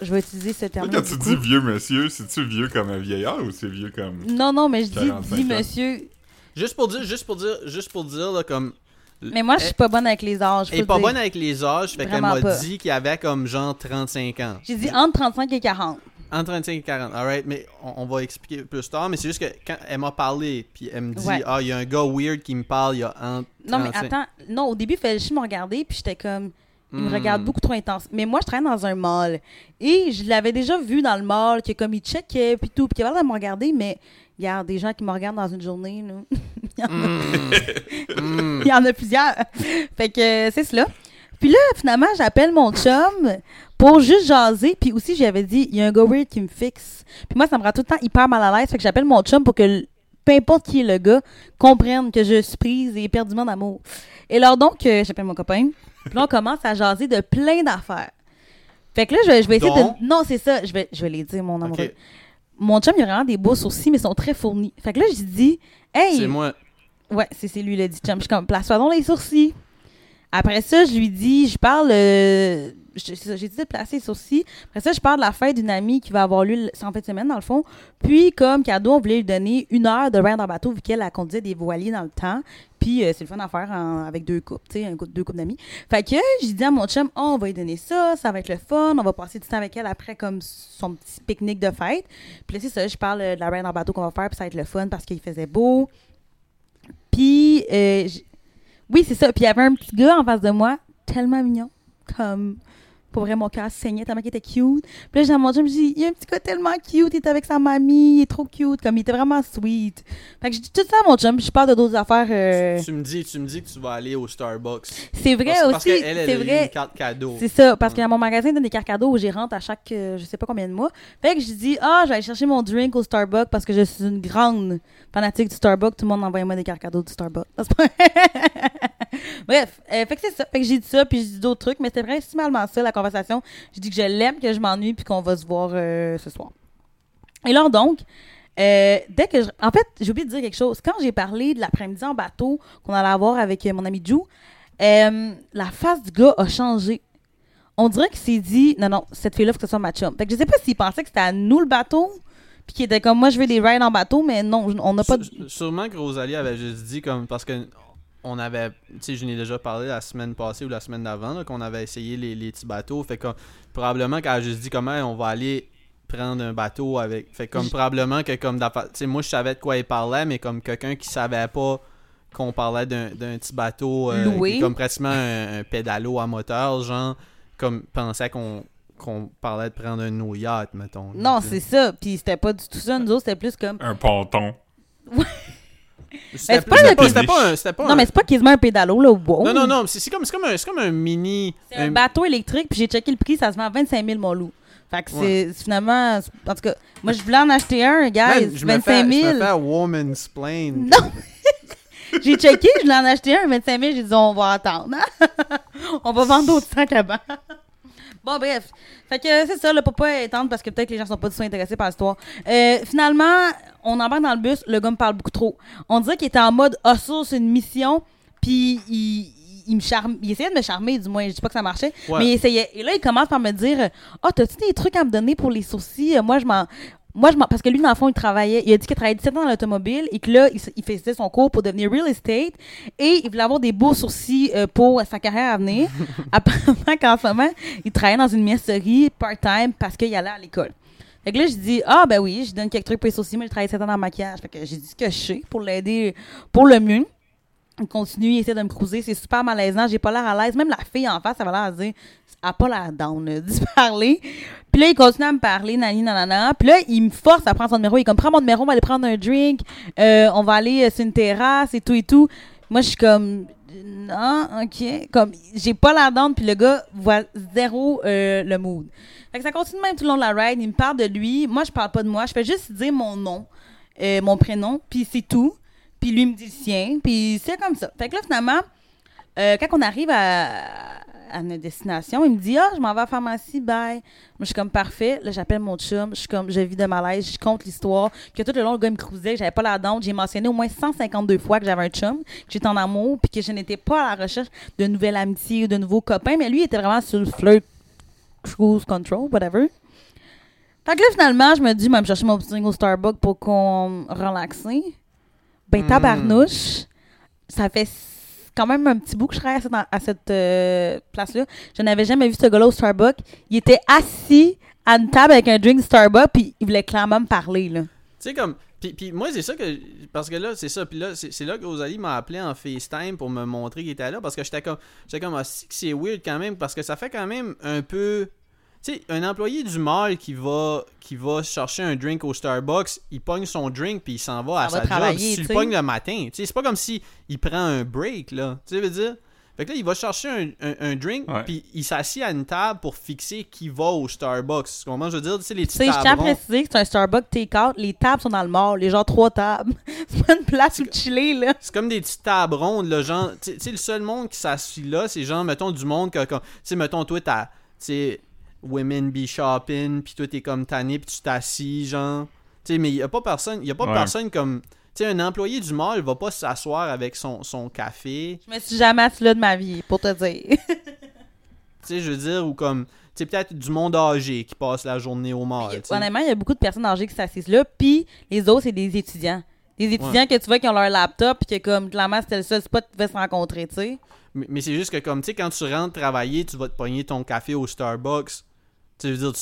Je vais utiliser ce terme. Quand tu dis vieux monsieur, c'est-tu vieux comme un vieillard ou c'est vieux comme... Non, non, mais je dis 45 dit ans? monsieur. Juste pour dire, juste pour dire, juste pour dire là, comme. Mais moi, je suis pas bonne avec les âges. Elle est pas dire. bonne avec les âges, fait qu'elle m'a dit qu'il avait comme genre 35 ans. J'ai dit entre 35 et 40. Entre 35 et 40, alright, mais on, on va expliquer plus tard, mais c'est juste que quand elle m'a parlé, puis elle me dit, Ouais. ah, il y a un gars weird qui me parle, il y a entre Non, mais 35. attends. Non, au début, il fallait juste me regarder, puis j'étais comme. Il me Hmm. regarde beaucoup trop intense. Mais moi, je travaille dans un mall. Et je l'avais déjà vu dans le mall, que comme il checkait, puis tout, puis qu'il avait l'air de me regarder, mais il y a des gens qui me regardent dans une journée, là. il, y en a, Hmm. il y en a plusieurs. fait que euh, c'est cela. Puis là, finalement, j'appelle mon chum pour juste jaser. Puis aussi, j'avais dit, il y a un gars weird qui me fixe. Puis moi, ça me rend tout le temps hyper mal à l'aise. Fait que j'appelle mon chum pour que, peu importe qui est le gars, comprenne que je suis prise et éperdument d'amour. Et alors donc, euh, j'appelle mon copain. Puis là, on commence à jaser de plein d'affaires. Fait que là, je vais, je vais essayer Donc? de... Non, c'est ça. Je vais, je vais les dire, mon amoureux. Mon chum, il a vraiment des beaux sourcils, mais ils sont très fournis. Fait que là, j'ai dit, hey... c'est moi. Ouais, c'est lui le dit chum. Je suis comme, place-toi donc les sourcils. Après ça, je lui dis, je parle. euh, J'ai dit de placer les sourcils. Après ça, je parle de la fête d'une amie qui va avoir lieu en fin de semaine, dans le fond. Puis, comme cadeau, on voulait lui donner une heure de ride en bateau, vu qu'elle a conduit des voiliers dans le temps. Puis, euh, c'est le fun à faire avec deux couples, tu sais, deux couples d'amis. Fait que j'ai dit à mon chum, oh, on va lui donner ça, ça va être le fun, on va passer du temps avec elle après, comme son petit pique-nique de fête. Puis là, c'est ça, je parle euh, de la ride en bateau qu'on va faire, puis ça va être le fun parce qu'il faisait beau. Puis, euh, oui, c'est ça. Puis il y avait un petit gars en face de moi, tellement mignon. Comme, pour vrai, mon cœur saignait tellement qu'il était cute. Puis là, j'ai mon chum, je dis, il y a un petit gars tellement cute, il est avec sa mamie, il est trop cute, comme il était vraiment sweet. Fait que je dis tout ça à mon chum, puis je parle de d'autres affaires. euh, Tu me dis, tu me dis que tu vas aller au Starbucks. C'est vrai Parce, parce aussi, qu'elle, elle vrai. une carte cadeau. C'est ça, parce que mon magasin donne des cartes cadeaux aux gérantes à chaque euh, je sais pas combien de mois. Fait que je dis, ah, je vais aller chercher mon drink au Starbucks parce que je suis une grande fanatique du Starbucks. Tout le monde envoie moi des cartes cadeaux du Starbucks. Bref, euh, fait que c'est ça. Fait que j'ai dit ça, puis j'ai dit d'autres trucs, mais c'était principalement ça, la conversation. J'ai dit que je l'aime, que je m'ennuie, puis qu'on va se voir euh, ce soir. Et là, donc, euh, dès que je... En fait, j'ai oublié de dire quelque chose. Quand j'ai parlé de l'après-midi en bateau qu'on allait avoir avec euh, mon ami Ju, euh, la face du gars a changé. On dirait qu'il s'est dit, non, non, cette fille-là, faut que ce soit ma chum. Fait que je sais pas s'il pensait que c'était à nous le bateau, puis qu'il était comme, moi, je veux des rides en bateau, mais non, on n'a pas Sûrement que Rosalie avait juste dit comme parce que on avait, tu sais, je n'ai déjà parlé la semaine passée ou la semaine d'avant qu'on avait essayé les, les petits bateaux. Fait que probablement qu'elle a juste dit comment on va aller prendre un bateau avec. Fait comme probablement que comme tu sais, moi je savais de quoi il parlait, mais comme quelqu'un qui savait pas qu'on parlait d'un d'un petit bateau euh, Loué. qui est comme pratiquement un, un pédalo à moteur, genre comme pensait qu'on qu'on parlait de prendre un no yacht, mettons. Non, c'est ça. Puis c'était pas du tout ça. Nous autres, c'était plus comme... Un ponton. C'était c'est pas un- c'était pas Non, un- mais c'est pas quasiment un pédalo, là. Wow. Non, non, non, c'est c'est comme, c'est comme, un, c'est comme un mini. C'est un bateau électrique, puis j'ai checké le prix, ça se vend à 25 000, mon loup. Fait que c'est finalement... En tout cas, moi, je voulais en acheter un, je me fais, 25 je 000. me fais woman's plane. Non! j'ai checké, je voulais en acheter un, 25 000, j'ai dit, on va attendre. on va vendre d'autres sacs avant. bon, bref. Fait que c'est ça, le papa est tendre parce que peut-être que les gens sont pas du tout intéressés par l'histoire. Euh, finalement, on embarque dans le bus, le gars me parle beaucoup trop. On dirait qu'il était en mode hustle, c'est une mission, puis il, il me charme, il essayait de me charmer, du moins, je dis pas que ça marchait, Ouais. mais il essayait. Et là, il commence par me dire Ah, t'as-tu des trucs à me donner pour les sourcils? Moi, je m'en. Moi, je m'en. Parce que lui, dans le fond, il travaillait. Il a dit qu'il travaillait 17 ans dans l'automobile et que là, il, faisait son cours pour devenir real estate et il voulait avoir des beaux sourcils euh, pour sa carrière à venir. Apparemment qu'en ce moment, il travaillait dans une mercerie part-time parce qu'il allait à l'école. Fait que là, je dis, ah, ben oui, je donne quelques trucs pour les sourcils. Moi, j'ai travaillé 7 ans dans le maquillage. Fait que j'ai dit ce que je sais pour l'aider pour le mieux. Il continue, il essaie de me cruiser. C'est super malaisant. J'ai pas l'air à l'aise. Même la fille en face, elle va l'air à dire, elle a pas l'air down, là, d'y parler. Puis là, il continue à me parler, nani, nanana. Puis là, il me force à prendre son numéro. Il est comme, prends mon numéro, on va aller prendre un drink. Euh, on va aller euh, sur une terrasse et tout et tout. Moi, je suis comme, non, ok. Comme, j'ai pas l'air down. Puis le gars voit zéro euh, le mood. Fait que ça continue même tout le long de la ride. Il me parle de lui. Moi, je parle pas de moi. Je fais juste dire mon nom, euh, mon prénom, puis c'est tout. Puis lui me dit le sien. Puis c'est comme ça. Fait que là, finalement, euh, quand on arrive à, à notre destination, il me dit Ah, je m'en vais à la pharmacie, bye. Moi, je suis comme parfait. Là, j'appelle mon chum. Je suis comme, je vis de malaise. Je compte l'histoire. Que tout le long, le gars me cruisait. que J'avais pas la dente. J'ai mentionné au moins 152 fois que j'avais un chum, que j'étais en amour, puis que je n'étais pas à la recherche de nouvelles amitiés ou de nouveaux copains. Mais lui, il était vraiment sur le flirt, cruise control, whatever. Fait que là, finalement, je me dis, je vais me chercher mon petit au Starbucks pour qu'on relaxe. Ben, Hmm. tabarnouche, ça fait quand même un petit bout que je travaille à cette, euh, place-là. Je n'avais jamais vu ce gars-là au Starbucks. Il était assis à une table avec un drink Starbucks, puis il voulait clairement me parler, là. Tu sais, comme. Puis, moi, c'est ça que. Parce que là, c'est ça. Puis là, c'est là que Rosalie m'a appelé en FaceTime pour me montrer qu'il était là. Parce que j'étais comme. J'étais comme. Ah, c'est weird quand même. Parce que ça fait quand même un peu. Tu sais, un employé du mall qui va, qui va chercher un drink au Starbucks, il pogne son drink puis il s'en va à sa job. Si tu le le matin, tu sais, c'est pas comme si il prend un break, là. Tu sais, veux dire? Fait que là, il va chercher un, un- un drink puis il s'assied à une table pour fixer qui va au Starbucks. Tu comprends? Je veux dire, tu sais, les Tu petits sais, je tiens à tables préciser que c'est un Starbucks take-out. Les tables sont dans le mall. Les gens, trois tables. c'est pas une place où chiller, là. C'est comme des petites tables rondes, là, genre, tu sais- le seul monde qui s'assit là, c'est genre, mettons, du monde que, tu sais, mettons, toi, t'as, tu sais, women be shopping, puis toi, t'es comme tanné, puis tu t'assis, genre, tu sais, mais y a pas personne, y a pas Ouais. personne comme, tu sais, un employé du mall va pas s'asseoir avec son, son café, Je me suis jamais assis là de ma vie, pour te dire. tu sais, je veux dire, ou comme, tu sais, peut-être du monde âgé qui passe la journée au mall. Honnêtement, il y a beaucoup de personnes âgées qui s'assisent là, puis les autres, c'est des étudiants. Des étudiants que tu vois qui ont leur laptop, puis que comme, clairement, c'était le seul spot qu'ils pouvaient se rencontrer, tu sais. Mais, mais c'est juste que comme tu sais quand tu rentres travailler, tu vas te pogner ton café au Starbucks. Tu veux dire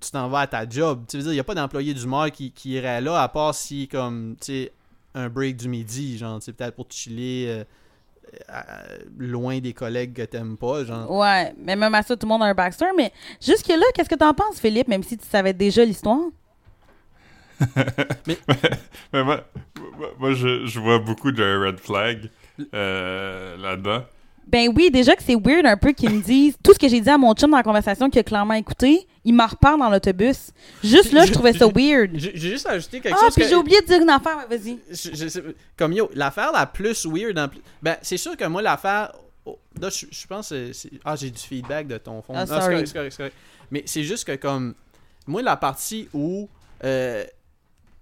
tu t'en vas à ta job. Tu veux dire il y a pas d'employé du mall qui, qui irait là à part si comme tu sais un break du midi, genre tu sais peut-être pour chiller euh, loin des collègues que t'aimes pas, genre. Ouais, mais même à ça, tout le monde a un backstory. Mais jusque-là, qu'est-ce que t'en penses, Philippe, même si tu savais déjà l'histoire? Mais moi, moi, moi, je, je vois beaucoup de red flag euh, là-dedans. Ben oui, déjà que c'est weird un peu qu'ils me disent tout ce que j'ai dit à mon chum dans la conversation qu'il a clairement écouté, il m'en reparle dans l'autobus. Juste là, je trouvais ça weird. J'ai juste ajouté quelque Ah, chose. puis que- j'ai oublié de dire une affaire, vas-y. comme yo, l'affaire la plus weird en plus. Ben, c'est sûr que moi, l'affaire. oh, là, je, je pense. que c'est- Ah, j'ai du feedback de ton fond. Ah, c'est sorry. correct, c'est correct, correct. Mais c'est juste que, comme. Moi, la partie où. euh,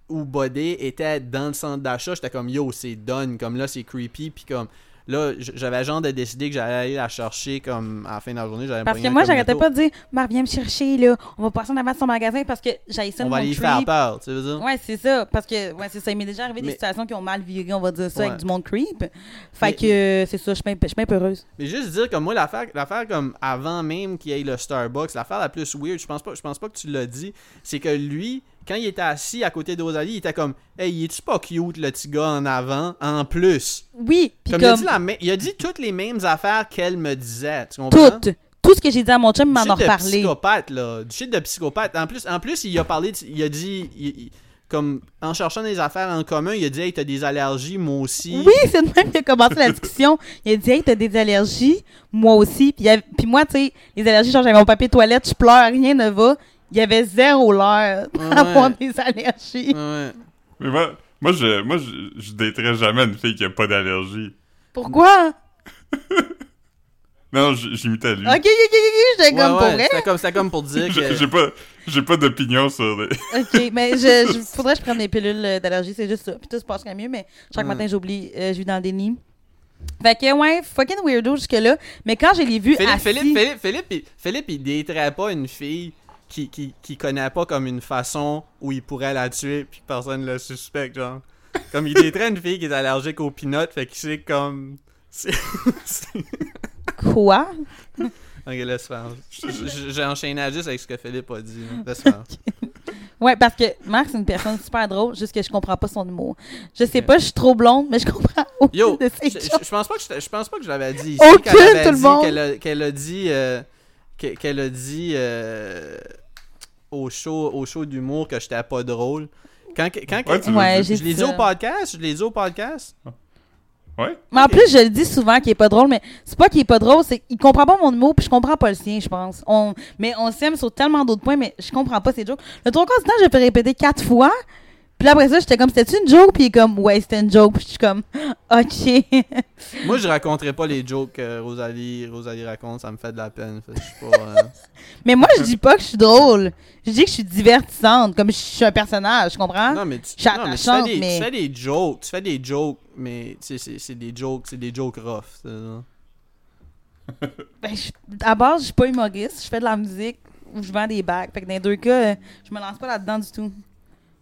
où Bodé était dans le centre d'achat, j'étais comme yo, c'est done. Comme là, c'est creepy. Puis comme. Là, j'avais genre de décider que j'allais aller la chercher comme à la fin de la journée. j'allais Parce que moi, j'arrêtais pas de dire, Marc, viens me chercher, là. On va passer en avant de son magasin parce que j'aille ça On va aller faire peur, tu veux dire? Ouais, c'est ça. Parce que, ouais, c'est ça. Il m'est déjà arrivé des situations qui ont mal viré, on va dire ça, Ouais. avec du monde creep. Fait Mais- que, c'est ça, je suis bien- je suis bien peureuse. Mais juste dire comme moi l'affaire l'affaire comme avant même qu'il y ait le Starbucks, l'affaire la plus weird, je pense pas je pense pas que tu l'as dit, c'est que lui quand il était assis à côté de Rosalie, il était comme "Hey, il est-tu pas cute le petit gars en avant en plus." Oui, puis Comme, il, a dit la il a dit toutes les mêmes affaires qu'elle me disait, tu comprends? Tout. Tout ce que j'ai dit à mon chum, il Du m'en a de reparlé. psychopathe là, du shit de psychopathe. En plus en plus il a parlé de- il a dit il- il- comme en cherchant des affaires en commun, il a dit "Hey, t'as des allergies, moi aussi." Oui, c'est de même qu'il a commencé la discussion. Il a dit, hey, t'as des allergies? Moi aussi. Puis, il puis moi, tu sais, les allergies, genre, j'avais mon papier toilette, je pleure, rien ne va. Il y avait zéro l'heure d'avoir Ouais. des allergies. Ouais. Mais moi, moi, je, moi, je, je jamais une fille qui a pas d'allergie. Pourquoi? Non, j'imitais lui. Ok, ok, ok, ok, j'étais Ouais, comme ouais, pour vrai. C'était comme, pour dire J'ai que. j'ai pas, j'ai pas d'opinion sur les... Ok, mais je, je- faudrait que je prenne des pilules euh, d'allergie, c'est juste ça. Puis tout se passerait mieux, mais chaque matin, j'oublie, euh, je vis dans le déni. Fait que, ouais, fucking weirdo jusque-là. Mais quand je l'ai vu Philippe, assis... Philippe, Philippe, Philippe, il, Philippe, il daterait pas une fille qui, qui, qui connaît pas comme une façon où il pourrait la tuer puis que personne le suspecte, genre. Comme il daterait une fille qui est allergique aux peanuts, fait qu'il sait comme. c'est- Quoi? ok, laisse faire. J'ai enchaîné juste avec ce que Philippe a dit. là. Laisse faire. Ouais, parce que Marc, c'est une personne super drôle, juste que je comprends pas son humour. Je sais pas, je suis trop blonde, mais je comprends aucune Yo, de je, ses je- pense pas que je, je pense pas que je l'avais dit ici. Aucune, tout le monde. Qu'elle a, dit. euh, qu'elle a dit euh, au show, au show d'humour que j'étais pas drôle. Quand, quand que- Ouais, je l'ai dit au podcast, je l'ai dit au podcast? Ouais? Mais en plus, je le dis souvent qu'il est pas drôle, mais c'est pas qu'il est pas drôle, c'est qu'il comprend pas mon humour, puis je comprends pas le sien, je pense. On, mais on s'aime sur tellement d'autres points, mais je comprends pas ses jokes. Le trois quarts du temps, j'ai fait répéter quatre fois, puis après ça, j'étais comme, c'était-tu une joke? Puis il est comme, ouais, c'était une joke, puis je suis comme, ok. Moi, je raconterai pas les jokes que Rosalie, Rosalie raconte, ça me fait de la peine. Fait que je suis pas, euh, mais moi, je dis pas que je suis drôle. Je dis que je suis divertissante, comme je suis un personnage, tu comprends? Non, mais tu, Je suis non, mais tu fais des, mais- tu fais des jokes, tu fais des jokes, mais tu sais, c'est- c'est des jokes, c'est des jokes rough. ça. Ben, je- à base, je suis pas humoriste, je fais de la musique ou je vends des bacs. Fait que dans les deux cas, je me lance pas là-dedans du tout.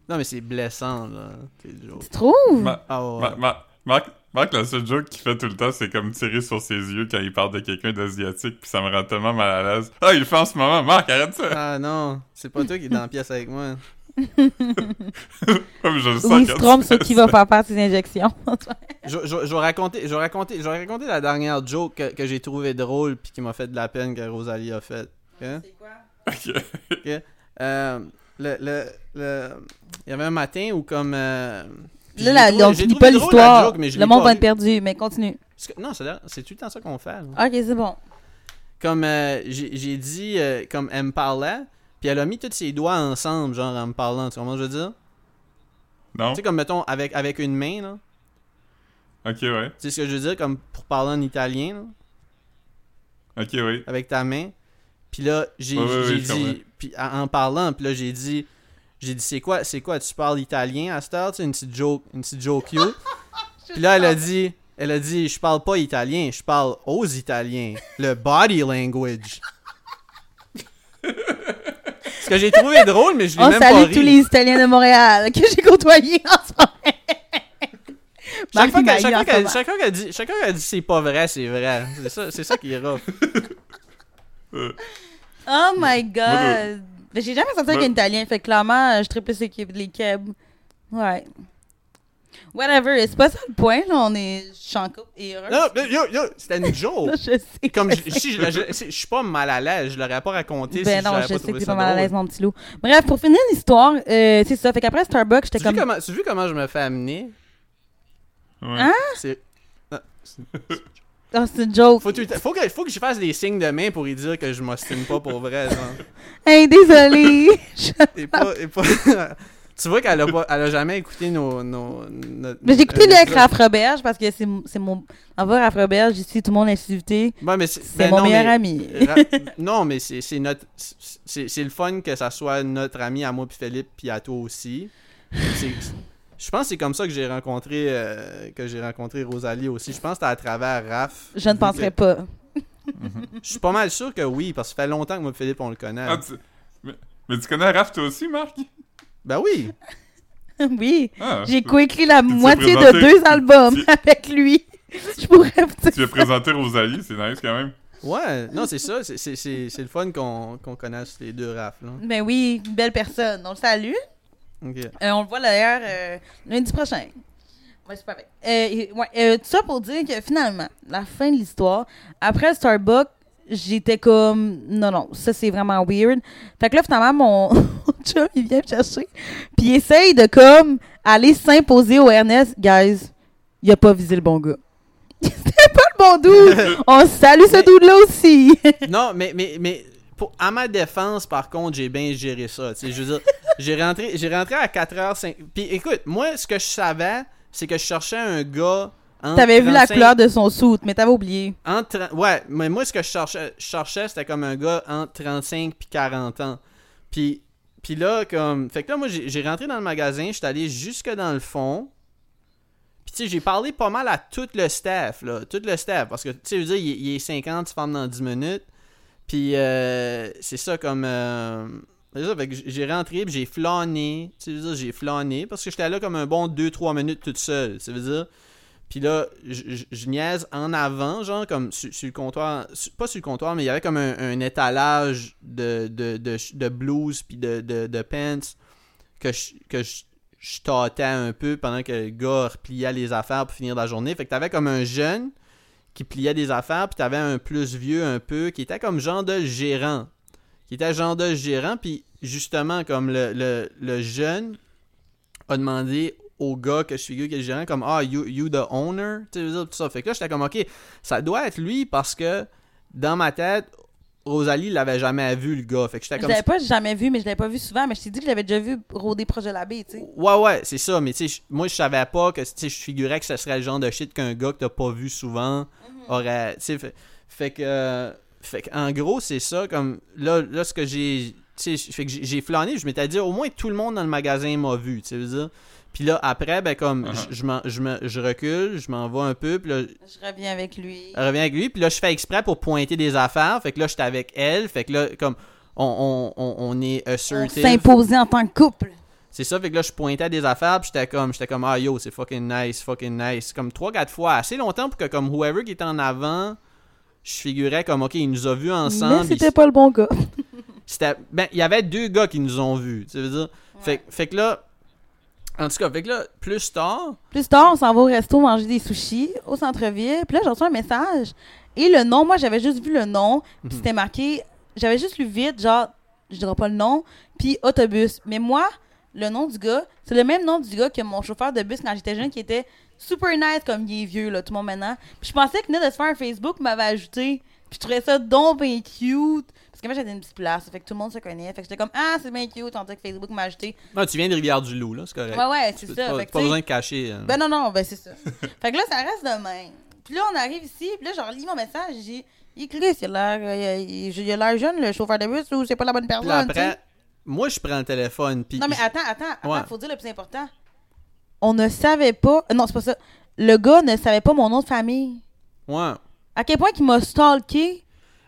Non, mais c'est blessant, là, tes jokes. Tu trouves? Ma- Ah ouais. ma- ma- Marc, Marc, la seule joke qu'il fait tout le temps, c'est comme tirer sur ses yeux quand il parle de quelqu'un d'asiatique, puis ça me rend tellement mal à l'aise. Ah, il le fait en ce moment. Marc, arrête ça! Ah non, c'est pas toi qui es dans la pièce avec moi. Je le sens Ou il se trompe tu sur qui va faire faire ses injections. Je, je, je vais raconter, je vais raconter, je vais raconter la dernière joke que, que j'ai trouvé drôle puis qui m'a fait de la peine que Rosalie a faite. ok? Ok? Euh, le, le, le- il y avait un matin où comme euh, puis Là, trouvé- on finit pas l'histoire. Le monde va être perdu, mais continue. Parce que- Non, c'est c'est tout le temps ça qu'on fait. là. Ok, c'est bon. Comme euh, j'ai dit, euh, comme elle me parlait, puis elle a mis tous ses doigts ensemble, genre en me parlant. Tu comprends ce que je veux dire? Non? Tu sais, comme mettons, avec, avec une main, là. Ok, ouais. Tu sais ce que je veux dire? Comme pour parler en italien, là? Ok, oui. avec ta main. Puis là, j'ai Ouais, ouais, ouais, dit, puis en, en parlant, puis là j'ai dit, j'ai dit c'est quoi, c'est quoi, tu parles italien à cette heure, tu sais, une petite joke, une petite joke cute. puis là elle a dit, elle a dit, je parle pas italien, je parle aux Italiens, le body language. Ce que j'ai trouvé drôle, mais je l'ai On même pas salue ri. tous les Italiens de Montréal que j'ai côtoyés en ce moment. Chaque fois qu'elle dit, chaque fois qu'elle dit c'est pas vrai, c'est vrai. C'est ça, c'est ça qui est rough. Oh my god. J'ai jamais sorti avec un Italien, fait que clairement, euh, je serais plus équipe les Keb. Ouais. Whatever, c'est pas ça le point, là. On est. Je suis en couple et heureux. Non, yo, yo, c'était une joke. Je sais. Comme je, si je, je- je suis pas mal à l'aise, je l'aurais pas raconté Ben si non, je pas sais que t'es pas mal à l'aise, mon petit loup. Bref, pour finir l'histoire, euh, c'est ça. Fait qu'après Starbucks, j'étais comme. vu comment, tu as vu comment je me fais amener? Ouais. Hein? C'est... Ah, c'est- une joke. Faut, faut, que, faut que je fasse des signes de main pour lui dire que je m'ostine pas pour vrai. Genre. Hey, désolé. Je- Et pas, et pas... tu vois qu'elle a, pas, elle a jamais écouté nos... nos, Mais j'ai écouté un le. Raph Roberge parce que c'est c'est mon. Envers Raph Roberge, ici, tout le monde est invité. Ouais, mais c'est, C'est ben mon non, meilleur mais- ami. Ra- non, mais c'est, c'est notre... C'est, c'est le fun que ça soit notre ami à moi puis Philippe puis à toi aussi. C'est- je pense que c'est comme ça que j'ai rencontré euh, que j'ai rencontré Rosalie aussi. Je pense que c'était à travers Raph. Je ne penserais que- pas. Je suis pas mal sûr que oui, parce que ça fait longtemps que moi et Philippe on le connaît. Ah, tu- mais... mais tu connais Raph toi aussi, Marc? Ben oui. oui. Ah, J'ai coécrit la moitié de deux albums tu- avec lui. Je pourrais vous Tu as présenté Rosalie, c'est nice quand même. Ouais, non, c'est ça. C'est, c'est, c'est, c'est le fun qu'on, qu'on connaisse les deux Raph. Là. Ben oui, une belle personne. On le salue. Euh, on le voit d'ailleurs euh, lundi prochain. Ouais, c'est pas vrai. Euh, ouais, euh, tout ça pour dire que finalement, la fin de l'histoire, après Starbucks, j'étais comme non, non, ça c'est vraiment weird. Fait que là, finalement, mon, chum, il vient me chercher. Puis il essaye de comme aller s'imposer au Ernest. Guys, il a pas visé le bon gars. C'était pas le bon dude. On salue ce Mais- dude-là aussi. Non, mais, mais, mais pour, à ma défense, par contre, j'ai bien géré ça. Je veux dire, j'ai rentré, j'ai rentré à 4h05. Puis écoute, moi, ce que je savais, c'est que je cherchais un gars. entre T'avais vu la 35 couleur de son soute, mais t'avais oublié. entre 30 ouais, mais moi, ce que je cherchais, je cherchais c'était comme un gars entre 35 puis 40 ans. Puis, puis là, comme. Fait que là, moi, j'ai rentré dans le magasin, j'étais allé jusque dans le fond. Puis, tu sais, j'ai parlé pas mal à tout le staff, là. Tout le staff. Parce que, tu sais, je veux dire, il, est- il est 50, tu fermes dans 10 minutes. Puis, euh, c'est ça comme. euh, j'ai rentré, j'ai flâné. Tu sais, j'ai flâné. Parce que j'étais là comme un bon 2-3 minutes toute seule. Ça veut dire. Puis là, je, niaise en avant, genre, comme sur, le comptoir. pas sur le comptoir, mais il y avait comme un, un étalage de, de, de, de blues puis de, de, de pants que je, que je, je tâtais un peu pendant que le gars repliait les affaires pour finir la journée. Fait que t'avais comme un jeune qui pliait des affaires, puis t'avais un plus vieux un peu, qui était comme genre de gérant. Qui était genre de gérant, puis justement, comme le, le, jeune a demandé au gars que je figure qui est le gérant, comme Ah, you, you the owner, tu sais, tout ça. Fait que là, j'étais comme Ok, ça doit être lui parce que dans ma tête, Rosalie l'avait jamais vu, le gars. Fait que j'étais Je comme l'avais pas jamais vu, mais je l'avais pas vu souvent. Mais je t'ai dit que je l'avais déjà vu rôder proche de la baie, tu sais. Ouais, ouais, c'est ça. Mais tu sais, je- moi, je savais pas que, tu sais, je figurais que ce serait le genre de shit qu'un gars que t'as pas vu souvent aurait. Tu sais, fait, fait que. fait que, en gros, c'est ça. Comme. Là, là ce que j'ai. Tu sais, fait que j'ai j'ai flâné. Je m'étais dit, au moins, tout le monde dans le magasin m'a vu. Tu sais, veux dire. Puis là, après, ben, comme. Uh-huh. je- je m'en- je me- je recule, je m'en vais un peu. Puis là, Je reviens avec lui. elle revient avec lui, puis là, je fais exprès pour pointer des affaires. Fait que là, j'étais avec elle. Fait que là, comme. On, on, on, on est On assertive. s'imposer en tant que couple. C'est ça, fait que là, je pointais des affaires, puis j'étais comme, j'étais comme, ah yo, c'est fucking nice, fucking nice. Comme 3-4 fois, assez longtemps pour que, comme, whoever qui était en avant, je figurais comme, ok, il nous a vus ensemble. Mais c'était il- pas le bon gars. c'était- Ben, il y avait deux gars qui nous ont vus, tu veux dire. Fait, fait que là, en tout cas, que là, plus tard, Plus tard, on s'en va au resto manger des sushis au centre-ville. Puis là, j'ai reçu un message. Et le nom, moi, j'avais juste vu le nom. Puis Mhm. c'était marqué. J'avais juste lu vite, genre, je dirais pas le nom. Puis autobus. Mais moi, le nom du gars, c'est le même nom du gars que mon chauffeur de bus quand j'étais jeune, qui était super nice comme il est vieux, là, tout le monde maintenant. Puis je pensais qu'il venait de se faire un Facebook, m'avait ajouté. Puis je trouvais ça donc bien cute. Que moi, j'étais une petite place. Fait que tout le monde se connaît. Fait que j'étais comme, ah, c'est bien cute. On dirait que Facebook m'a ajouté. non, tu viens de Rivière-du-Loup, là, c'est correct. Ouais, ouais, c'est ça. Pas, besoin de cacher. hein. ben non, non, ben c'est ça. fait que là, ça reste de même. Puis là, on arrive ici, puis là, je relis mon message, j'ai il Chris, il a l'air euh, il- a l'air jeune, le chauffeur de bus, ou c'est pas la bonne personne, là, après, moi, je prends le téléphone, puis. Non, mais attends, attends, attends, Ouais. faut dire le plus important. On ne savait pas... euh, Non, c'est pas ça. Le gars ne savait pas mon nom de famille. Ouais. À quel point qu'il m'a stalké,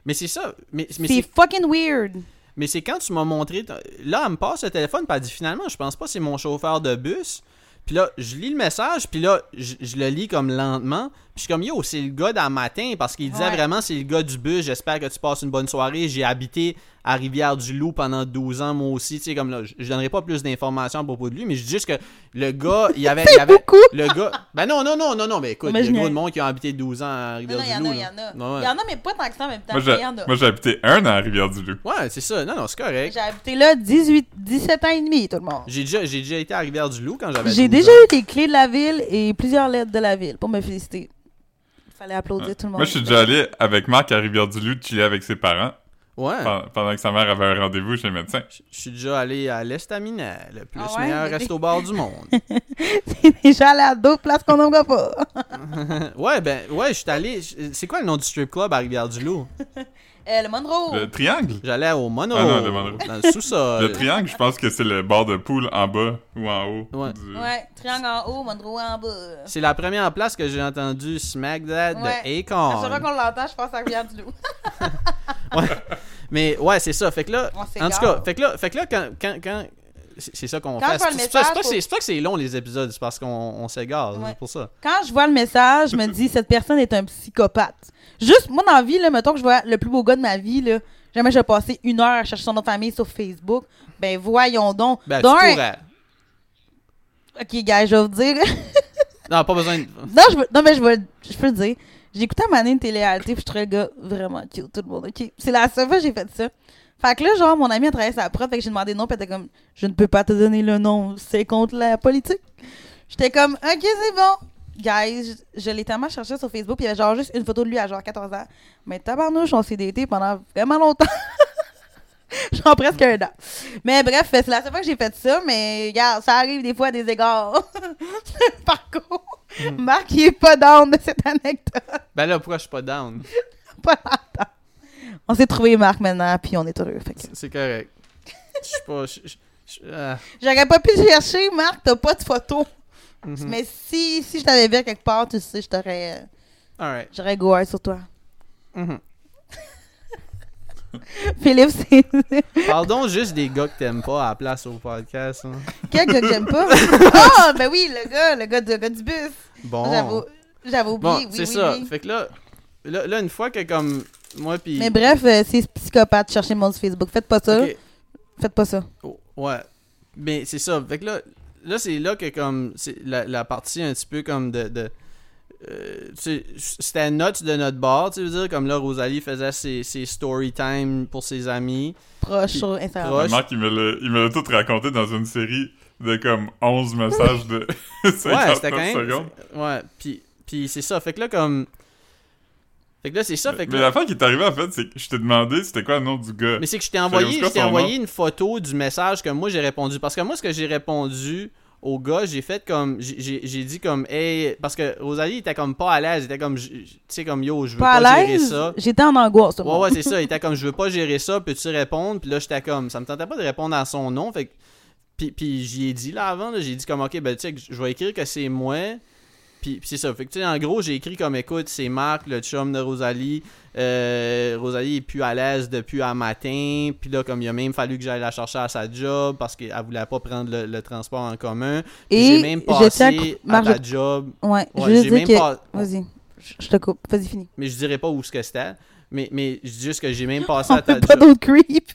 Mais c'est ça. Mais, mais c'est fucking weird. Mais c'est quand tu m'as montré. Là, elle me passe le téléphone, puis elle dit finalement, je pense pas c'est mon chauffeur de bus. Puis là, je lis le message, puis là, je, je le lis comme lentement. Puis je suis comme, yo, c'est le gars d'un matin, parce qu'il disait Ouais. vraiment, c'est le gars du bus, j'espère que tu passes une bonne soirée. J'ai habité à Rivière-du-Loup pendant 12 ans, moi aussi. Tu sais, comme là, je, je donnerai pas plus d'informations à propos de lui, mais je dis juste que le gars, il y avait. il y avait beaucoup. Le gars. Ben non, non, non, non, non, mais écoute, Mais il y a gros de monde qui a habité 12 ans à Non, non, il y en Rivière-du-Loup. a, il y en a. Ouais, Il y en a, mais pas tant que ça en même temps. Moi, mais j'ai il y en a. moi, j'ai habité un an à Rivière-du-Loup. Ouais, c'est ça. Non, non, c'est correct. J'ai habité là 18, 17 ans et demi, tout le monde. J'ai déjà, j'ai déjà été à Rivière-du-Loup quand j'avais J'ai 12 déjà ans. eu les clés de la ville et plusieurs lettres de la ville pour me féliciter. Il fallait applaudir tout le monde. Moi, je suis déjà allé avec Marc à Rivière-du-Loup chiller avec ses parents Ouais. pen- pendant que sa mère avait un rendez-vous chez le médecin. Je suis déjà allé à l'Estaminet, le plus Ah ouais? meilleur Mais- resto-bar du monde. C'est déjà allé à d'autres places qu'on n'en voit pas. ouais, ben, ouais, je suis allé. C'est quoi le nom du strip club à Rivière-du-Loup? Euh, le Monroe. Le triangle? J'allais au Mono, Ah non, le Monroe. dans le sous-sol. Le triangle, je pense que c'est le bar de poule en bas ou en haut. Ouais. du- Ouais, triangle en haut, Monroe en bas. C'est la première place que j'ai entendu Smack That Ouais. de À chaque fois Akon. qu'on l'entend, je pense à Rivière-du-Loup. Mais ouais, c'est ça. Fait que là, On en tout cas, fait que là, fait que là quand, quand, quand- c'est ça qu'on fait. C'est message, que c'est- long les épisodes, c'est parce qu'on on s'égare, Ouais. c'est pour ça. Quand je vois le message, je me dis, cette personne est un psychopathe. Juste, moi, dans la vie, là, mettons que je vois le plus beau gars de ma vie, là, jamais je vais passer une heure à chercher son nom de famille sur Facebook. Ben, voyons donc. Ben, tu pourrais. Ok, gars, je vais vous dire. Non, pas besoin de. non, je veux- non, mais je, vais, je peux le dire. J'ai écouté à Mané une télé-réalité, puis je trouvais le gars vraiment cute, tout le monde. ok? C'est la seule fois que j'ai fait ça. Fait que là, genre, mon ami a travaillé sa prof, fait que j'ai demandé le nom, puis elle était comme, je ne peux pas te donner le nom, c'est contre la politique. J'étais comme, ok, c'est bon. Guys, je, je l'ai tellement cherché sur Facebook, puis il y avait genre juste une photo de lui à genre 14 ans. Mais tabarnouche, on s'est daté pendant vraiment longtemps. genre presque un an. Mais bref, c'est la seule fois que j'ai fait ça, mais regarde, ça arrive des fois à des égards. Par contre, Marc, il est pas down de cette anecdote. Ben là, pourquoi je suis pas down? Pas longtemps. On s'est trouvé Marc maintenant, puis on est heureux. Fait que- C'est- correct. Je suis pas. ah, J'aurais pas pu le chercher, Marc, t'as pas de photo. mhm. Mais si, si je t'avais vu quelque part, tu sais, je t'aurais. euh, Alright. J'aurais go sur toi. Mhm. Philippe, c'est. Pardon juste des gars que t'aimes pas à la place au podcast. hein. Quel gars que j'aime pas? Ah, ben oui, le gars, le gars, du- le gars du bus. Bon. J'avoue. J'avais oublié. Bon, oui, c'est oui, ça. oui. Fait que là, là, là, une fois que comme moi puis. Mais bref, euh, c'est psychopathe, chercher le monde sur Facebook. Faites pas ça. Faites pas ça. Oh, ouais. Mais c'est ça. Fait que là, là c'est là que comme c'est la, la partie un petit peu comme de. de euh, c'était note de notre bar, tu veux dire, comme là, Rosalie faisait ses, ses story time pour ses amis. Proche Puis- sur Instagram. proche. Marc, il me l'a il me l'a tout raconté dans une série de comme 11 messages de 59 Ouais, c'était quand même. secondes. Ouais, puis, puis c'est ça. Fait que là, comme. Fait que là, c'est ça. Fait que Mais là- l'affaire qui est arrivée, en fait, c'est que je t'ai demandé c'était quoi le nom du gars. Mais c'est que je t'ai envoyé, je t'ai envoyé une photo du message que moi j'ai répondu. Parce que moi, ce que j'ai répondu au gars, j'ai fait comme. j'ai- dit comme, hey. Parce que Rosalie était comme pas à l'aise. Elle était comme, tu sais, comme yo, je veux Pas pas, à gérer l'aise? ça. J'étais en angoisse. Ouais, ouais, c'est ça. Il était comme, je veux pas gérer ça, peux-tu répondre? Puis là, j'étais comme, ça me tentait pas de répondre à son nom. Fait que. Puis, puis j'y ai dit là avant, j'ai dit comme, ok, ben tu sais, que je vais écrire que c'est moi. Puis, c'est ça. Fait que en gros, j'ai écrit comme, écoute, c'est Marc, le chum de Rosalie. Euh, Rosalie est plus à l'aise depuis un matin. Puis là, comme il a même fallu que j'aille la chercher à sa job parce qu'elle voulait pas prendre le, le transport en commun. Puis Et j'ai même à passé à, ta job. Ouais, j'ai même que. pas- Vas-y, je te coupe. Vas-y, fini. Mais je dirais pas où ce que c'était. Mais, mais je dis juste que j'ai même passé On à ta pas job. d'autres creeps.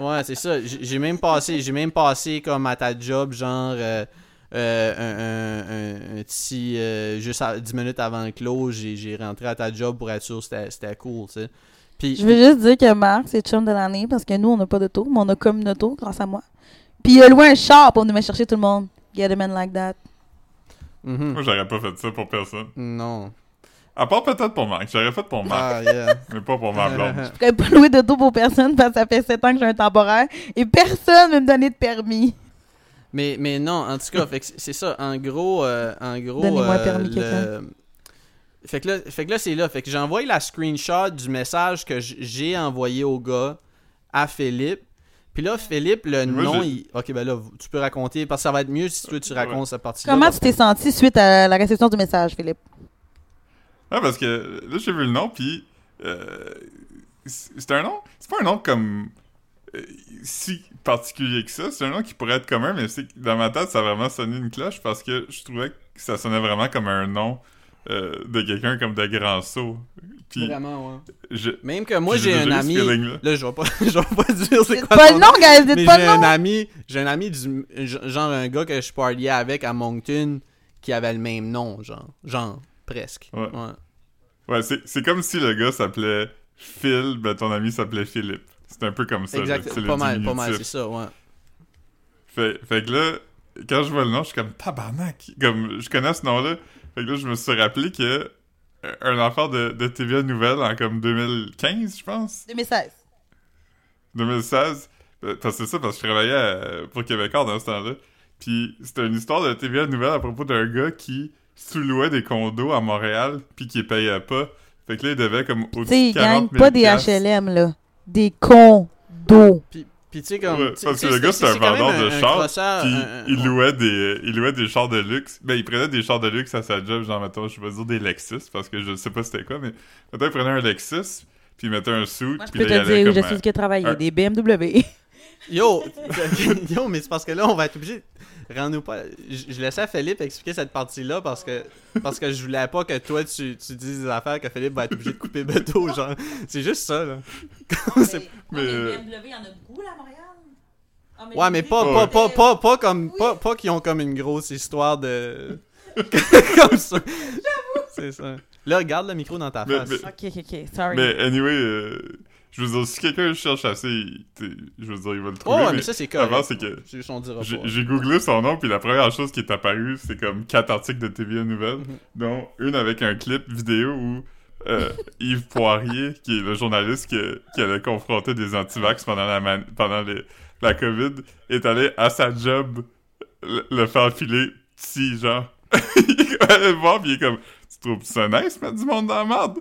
Ouais, c'est ça. J'ai j'ai même passé, j'ai même passé comme à ta job, genre euh, euh, un, un- petit euh, juste à- 10 minutes avant le close, j'ai j'ai rentré à ta job pour être sûr que c'était c'était cool, tu sais. Puis Je veux juste dire que Marc, c'est le chum de l'année parce que nous, on n'a pas d'auto, mais on a comme une auto grâce à moi. Puis il a loué un char pour venir me chercher tout le monde. Get a man like that. Mhm. Moi, j'aurais pas fait ça pour personne. non. À part peut-être pour Marc. J'aurais fait pour Marc, Ah yeah. mais pas pour ma blonde. Je pourrais pas louer d'auto pour personne parce que ça fait 7 ans que j'ai un temporaire et personne ne veut me donner de permis. Mais mais non, en tout cas, c'est- ça en gros euh, en gros Donnez-moi euh, permis, le-. Fait que là, fait que là c'est là, fait que j'ai envoyé la screenshot du message que j'ai envoyé au gars à Philippe. Puis là, Philippe, le Moi, nom, il... Ok, ben là, tu peux raconter, parce que ça va être mieux si toi, tu Ouais. racontes cette partie-là. Comment tu t'es senti suite à la réception du message, Philippe? Ouais, parce que là, j'ai vu le nom, puis. Euh, c'est un nom. C'est pas un nom comme. Si particulier que ça. C'est un nom qui pourrait être commun, mais c'est que dans ma tête, ça a vraiment sonné une cloche parce que je trouvais que ça sonnait vraiment comme un nom euh, de quelqu'un comme de grand saut. Puis, Vraiment, ouais. je- Même que moi, j'ai un ami. Là, je vais pas, je vais pas dire c'est quoi pas le nom, guys, Mais dites pas j'ai le un nom. ami, j'ai un ami du genre un gars que je parlais avec à Moncton qui avait le même nom, genre, genre presque. Ouais. Ouais. Ouais, c'est c'est comme si le gars s'appelait Phil, ben ton ami s'appelait Philippe. C'est un peu comme ça. là, Exact, pas mal, pas mal, c'est ça, ouais. Fait, fait que là, quand je vois le nom, je suis comme tabarnak. Comme, je connais ce nom-là. Fait que là, je me suis rappelé que euh, un affaire de, de TVA Nouvelle en comme 2015, je pense. 2016. 2016. Euh, Parce que c'est ça, parce que je travaillais à- pour Québécois dans ce temps-là. Puis c'était une histoire de TVA Nouvelle à propos d'un gars qui sous-louait des condos à Montréal, puis qui payait pas. Fait que là, il devait comme au-dessus de ils 40 gagnent 000 pas des. HLM, là. Des condos. Puis, puis tu sais, comme. Ouais, parce que le gars, c'est- un vendeur de chars, Puis un- il ouais. louait des il louait des chars de luxe. Ben il prenait des chars de luxe à sa job, genre mettons, je vais dire des Lexus parce que je sais pas c'était quoi mais mettons il prenait un Lexus puis il mettait un suit Moi, je puis peux là, te dire où je suis que travailler. un- Des BMW. Yo, yo, mais c'est parce que là, on va être obligé. Rends-nous pas. Je, je laissais à Philippe expliquer cette partie-là parce que parce que je voulais pas que toi tu, tu dises des affaires que Philippe va être obligé de couper bateau, genre. C'est juste ça, là. Mais, euh, BMW, il y en a beaucoup, là, à Montréal. Ah, Ouais, mais pas, pas, pas, pas, pas comme. Oui. Pas, pas qu'ils ont comme une grosse histoire de. comme ça. C'est ça. Là, regarde le micro dans ta Mais- face. mais- Ok, ok, ok. Sorry. mais anyway euh, je veux dire si quelqu'un cherche assez je veux dire il va le Oh, trouver ouais, mais mais ça, c'est correct. avant, c'est que j'ai googlé son nom puis la première chose qui est apparue c'est comme quatre articles de TVA Nouvelles Mhm. dont une avec un clip vidéo où euh, Yves Poirier, qui est le journaliste qui, qui avait confronté des antivax pendant la man- pendant les- la COVID, est allé à sa job le, le faire filer petit, genre. il est allé le voir, pis il est comme Tu trouves ça nice, mettre du monde dans la merde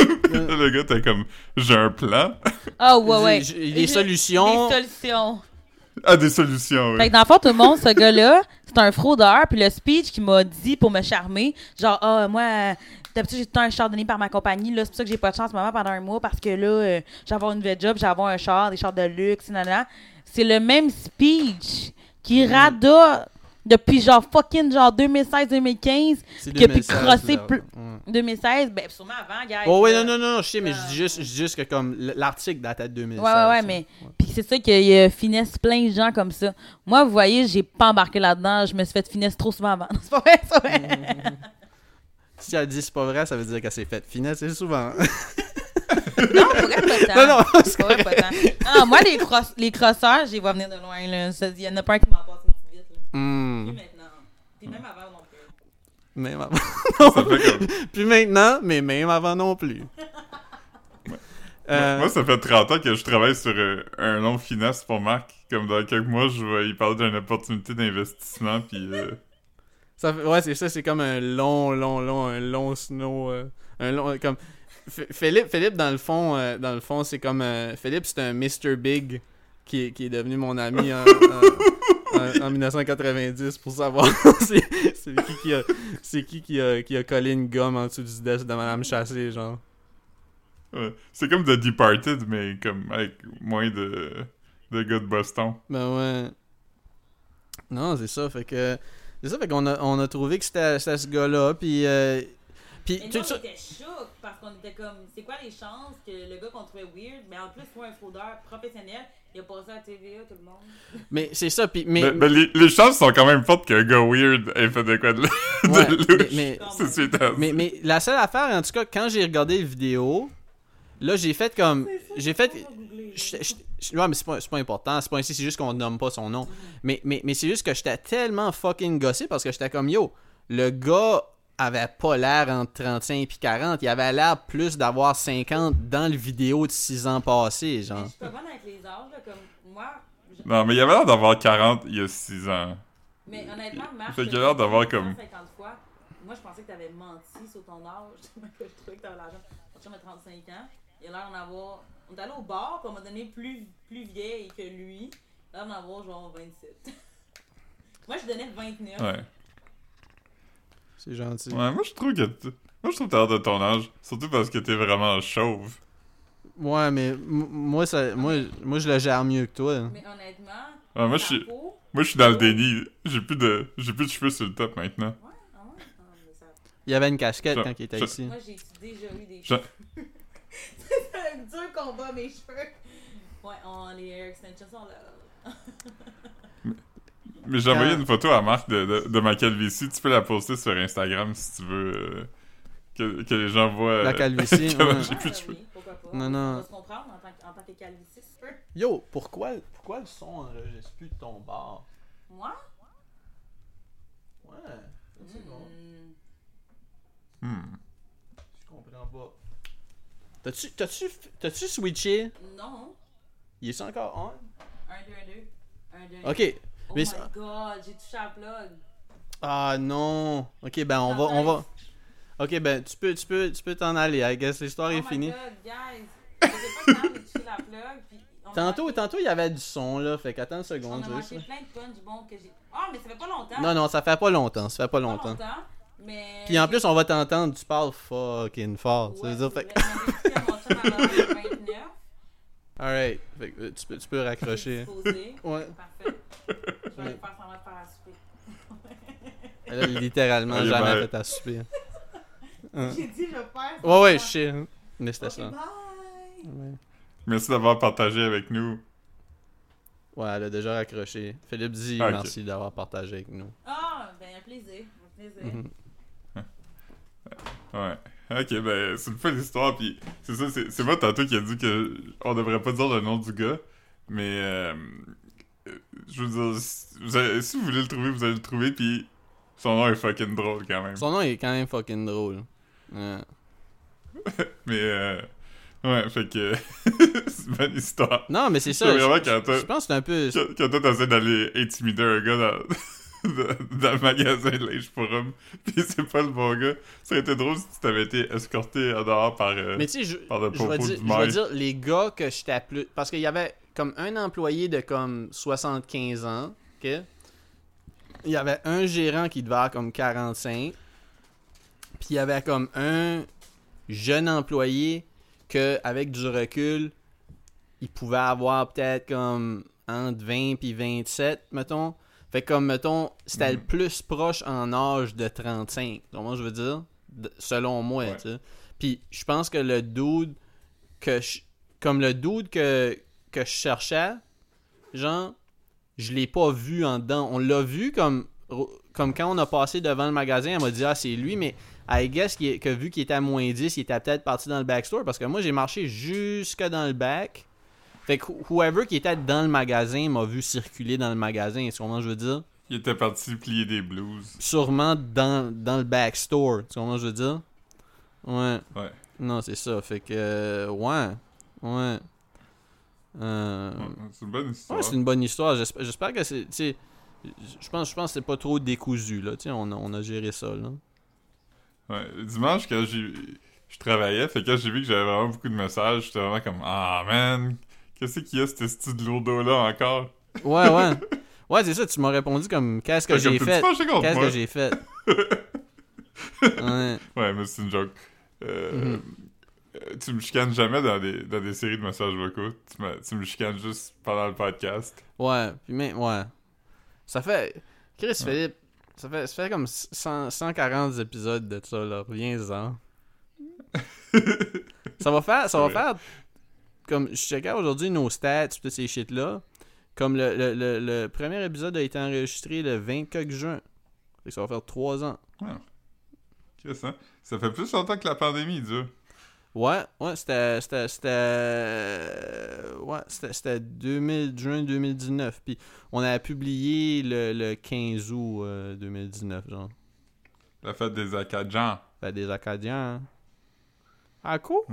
Le gars, t'es comme J'ai un plan. Ah, ouais, ouais. J'ai- j'ai- Les solutions. Des solutions. Ah, des solutions, Fait oui. que dans le fond, tout le monde, ce gars-là, c'est un fraudeur. Puis le speech qu'il m'a dit pour me charmer, genre, ah, moi, euh, d'habitude, j'ai tout le temps un char donné par ma compagnie. Là, c'est pour ça que j'ai pas de chance moment pendant un mois parce que là, euh, j'ai avoir une nouvelle job, j'ai avoir un char, des chars de luxe, nanana. C'est le même speech qui Mm. Depuis genre fucking genre 2016-2015. C'est qui a pu 2016, crosser plus- Ouais. 2016, ben sûrement avant, gars. Oh, ouais, non, non, non, je sais, mais je dis juste, dis juste que comme l'article date de 2016. Ouais, ouais, ouais, mais. Puis c'est ça qu'il a finesse plein de gens comme ça. Moi, vous voyez, j'ai pas embarqué là-dedans. Je me suis fait finesse trop souvent avant. C'est pas vrai, c'est pas vrai. Si elle dit c'est pas vrai, ça veut dire qu'elle s'est faite finesse souvent. non, pour vrai, pas tant. non, non, c'est vrai, pas tant. Non, moi, les, cross- les crosseurs, je les vois venir de loin. là. Il y en a pas un qui m'en passe Hmm, Plus maintenant. Puis même avant non plus. même avant. Ça fait comme. Puis maintenant, mais même avant non plus. Euh, Moi, ça fait 30 ans que je travaille sur euh, un nom finesse pour Marc. Comme dans quelques mois, je vais y parler d'une opportunité d'investissement, puis. euh, ça fait- ouais, c'est ça, c'est comme un long, long, long, un long snow. euh, un long, comme. F- Philippe, Philippe, dans le fond, euh, dans le fond, c'est comme. euh, Philippe, c'est un Mr. Big qui est, qui est devenu mon ami en, en- en- en 1990 pour savoir c'est qui qui a, c'est qui qui a, qui a collé une gomme en dessous du desk de Madame Chassé, genre. Ouais. C'est comme The Departed, mais comme avec moins de, de gars de Boston. Ben ouais. Non, c'est ça, fait que. C'est ça, fait qu'on a, on a trouvé que c'était ce gars-là, puis. euh, puis, Mais tu nous, on était chocs parce qu'on était comme, c'est quoi les chances que le gars qu'on trouvait weird, mais en plus, soit un fraudeur professionnel, il a passé à la TVA, tout le monde. mais c'est ça, puis. Mais, Mais, mais les, les chances sont quand même fortes qu'un gars weird ait fait de quoi de, de ouais, mais, mais, mais, mais la seule affaire, en tout cas, quand j'ai regardé la vidéo, là, j'ai fait comme. J'ai fait. je- je- je- ouais, mais c'est pas, c'est pas important. C'est pas ainsi, c'est juste qu'on nomme pas son nom. Mais, mais, mais c'est juste que j'étais tellement fucking gossé parce que j'étais comme yo, le gars avait pas l'air entre 35 et 40. Il avait l'air plus d'avoir 50 dans le vidéo de 6 ans passés, genre. je suis pas bonne avec les âges, là, comme moi. je- Non, mais il avait l'air d'avoir 40 il y a 6 ans. Mais honnêtement, Marc. Fait qu'il a l'air d'avoir comme- 50 fois. Moi, je pensais que t'avais menti sur ton âge. je trouvais que t'avais l'argent. Chum a 35 ans. Il a l'air d'en avoir. On est allé au bar, puis on m'a donné plus, plus vieille que lui. Il a l'air d'en avoir genre 27. Moi, je donnais 29. Ouais. C'est gentil. Ouais, moi je trouve que. t- Moi je trouve que t'as l'air de ton âge. Surtout parce que t'es vraiment chauve. Ouais, mais moi, ça, moi, moi, je le gère mieux que toi. Mais honnêtement, Ah, moi, je suis, moi, je suis dans le déni. J'ai plus de, j'ai plus de cheveux sur le top maintenant. Ouais, ah ouais? Ah, mais ça- Il y avait une casquette Je- quand il était je- ici. Moi, j'ai déjà eu des Je- cheveux. C'est un dur combat, mes cheveux. Ouais, on, les hair extensions sont là. Mais j'ai envoyé une photo à Marc de, de, de ma calvitie. Tu peux la poster sur Instagram si tu veux. euh, que, que les gens voient. La euh, calvitie, comment ouais. j'ai plus de cheveux. pourquoi pas? Non, non. On va se comprendre en tant, que- en tant que calviciste. Yo, pourquoi, pourquoi le son enregistre plus de ton bar? Moi? Ouais, c'est bon. Hmm. Je comprends pas. T'as-tu, t'as-tu, t'as-tu switché? non. Il est encore on? 1, 2, 1, 2. 1, 2. Ok. Oh mais my ça- god, j'ai touché à la plug. Ah non. Ok, ben on va, on va. Ok, ben tu peux, tu peux, tu peux t'en aller. I guess l'histoire oh est my finie. god, guys. Je sais pas quand j'ai touché la plug. Puis on a Tantôt, tantôt il y avait du son là, fait qu'attends une On seconde. a vais manqué juste- plein de punch bon que j'ai. Ah, mais ça fait pas longtemps. Non, non, ça fait pas longtemps, ça fait pas Pas longtemps. mais. Puis en plus, on va t'entendre, tu parles fucking fort. Ça Ouais, veut dire, fait c'est vrai, j'avais écouté à mon chum à l'heure de 29. Alright, fait que, euh, tu peux, tu peux raccrocher. Ouais. Parfait. Je vais aller faire semblant de faire à souper. Elle a littéralement Allez, jamais bye. fait à souper. Hein. J'ai dit, je vais faire. Ouais, ouais, je sais. Mais c'était Ok, ça. bye. Ouais. Merci d'avoir partagé avec nous. Ouais, elle a déjà raccroché. Philippe dit Ah, merci d'avoir partagé avec nous. Ah, ben, un plaisir. Un plaisir. Mhm. Ouais. Ok, ben, c'est une folle histoire, pis c'est ça, c'est c'est moi tantôt qui a dit que on devrait pas dire le nom du gars, mais euh, je veux dire, si vous, avez- si vous voulez le trouver, vous allez le trouver, pis son nom est fucking drôle quand même. Son nom est quand même fucking drôle. Ouais. Mais euh, ouais, fait que c'est une bonne histoire. Non, mais c'est ça. Vraiment je- quand t'as- Je pense que c'est un peu. Quand, quand toi t'essaies d'aller intimider un gars dans, dans, le magasin de linge pour pis c'est pas le bon gars, ça aurait été drôle si tu t'avais été escorté en dehors par. euh, Mais tu sais, je, Par le je vais propos dire, du je vais maître. dire les gars que j'étais plus. Parce qu'il y avait comme un employé de comme 75 ans, ok? Il y avait un gérant qui devait avoir comme 45. Puis il y avait comme un jeune employé que, avec du recul, il pouvait avoir peut-être comme entre 20 puis 27, mettons. Fait comme, mettons, c'était le plus proche en âge de 35. Comment je veux dire? De- selon moi, Ouais. tu sais. Puis je pense que le dude que je- comme le dude que, que je cherchais, genre, je l'ai pas vu en dedans. On l'a vu comme, comme quand on a passé devant le magasin, elle m'a dit Ah, c'est lui, mais I guess est- que vu qu'il était à moins 10, il était peut-être parti dans le backstore parce que moi j'ai marché jusque dans le back. Fait que wh- whoever qui était dans le magasin m'a vu circuler dans le magasin, c'est comment je veux dire? Il était parti plier des blues. Sûrement dans, dans le backstore, c'est comment je veux dire? Ouais. Ouais. Non, c'est ça. Fait que, euh, ouais. Ouais. Euh, Ouais, c'est une bonne histoire. ouais, c'est une bonne histoire. J'espère, que c'est. Je pense, je pense que c'est pas trop décousu, là. On a, on a géré ça, là. Ouais. Dimanche, quand j'ai... je travaillais, fait que quand j'ai vu que j'avais vraiment beaucoup de messages, j'étais vraiment comme Ah man, qu'est-ce qu'il y a ce style de lourdeau-là encore? Ouais, ouais. Ouais, c'est ça. Tu m'as répondu comme Qu'est-ce que j'ai fait? Qu'est-ce que j'ai fait? Ouais. Ouais, mais c'est une joke. Euh, Mhm. euh, tu me chicanes jamais dans des, dans des séries de messages vocaux. Tu me, tu me chicanes juste pendant le podcast. Ouais, puis même, ouais. Ça fait. Chris Ouais. Philippe, ça fait, ça fait comme 100 140 épisodes de ça, là. Reviens-en. ça va faire. Ça va Ouais. faire. Comme je checkais aujourd'hui nos stats, toutes ces shit-là. Comme le, le, le, le premier épisode a été enregistré le 24 juin. Ça va faire 3 ans. Qu'est-ce que Ça fait plus longtemps que la pandémie dure. Ouais, ouais, c'était. C'était. C'était. Ouais, c'était c'était 2000, juin 2019. Puis on a publié le, le 15 août euh, 2019, genre. La fête des Acadiens. Fait des Acadiens. hein. À cause.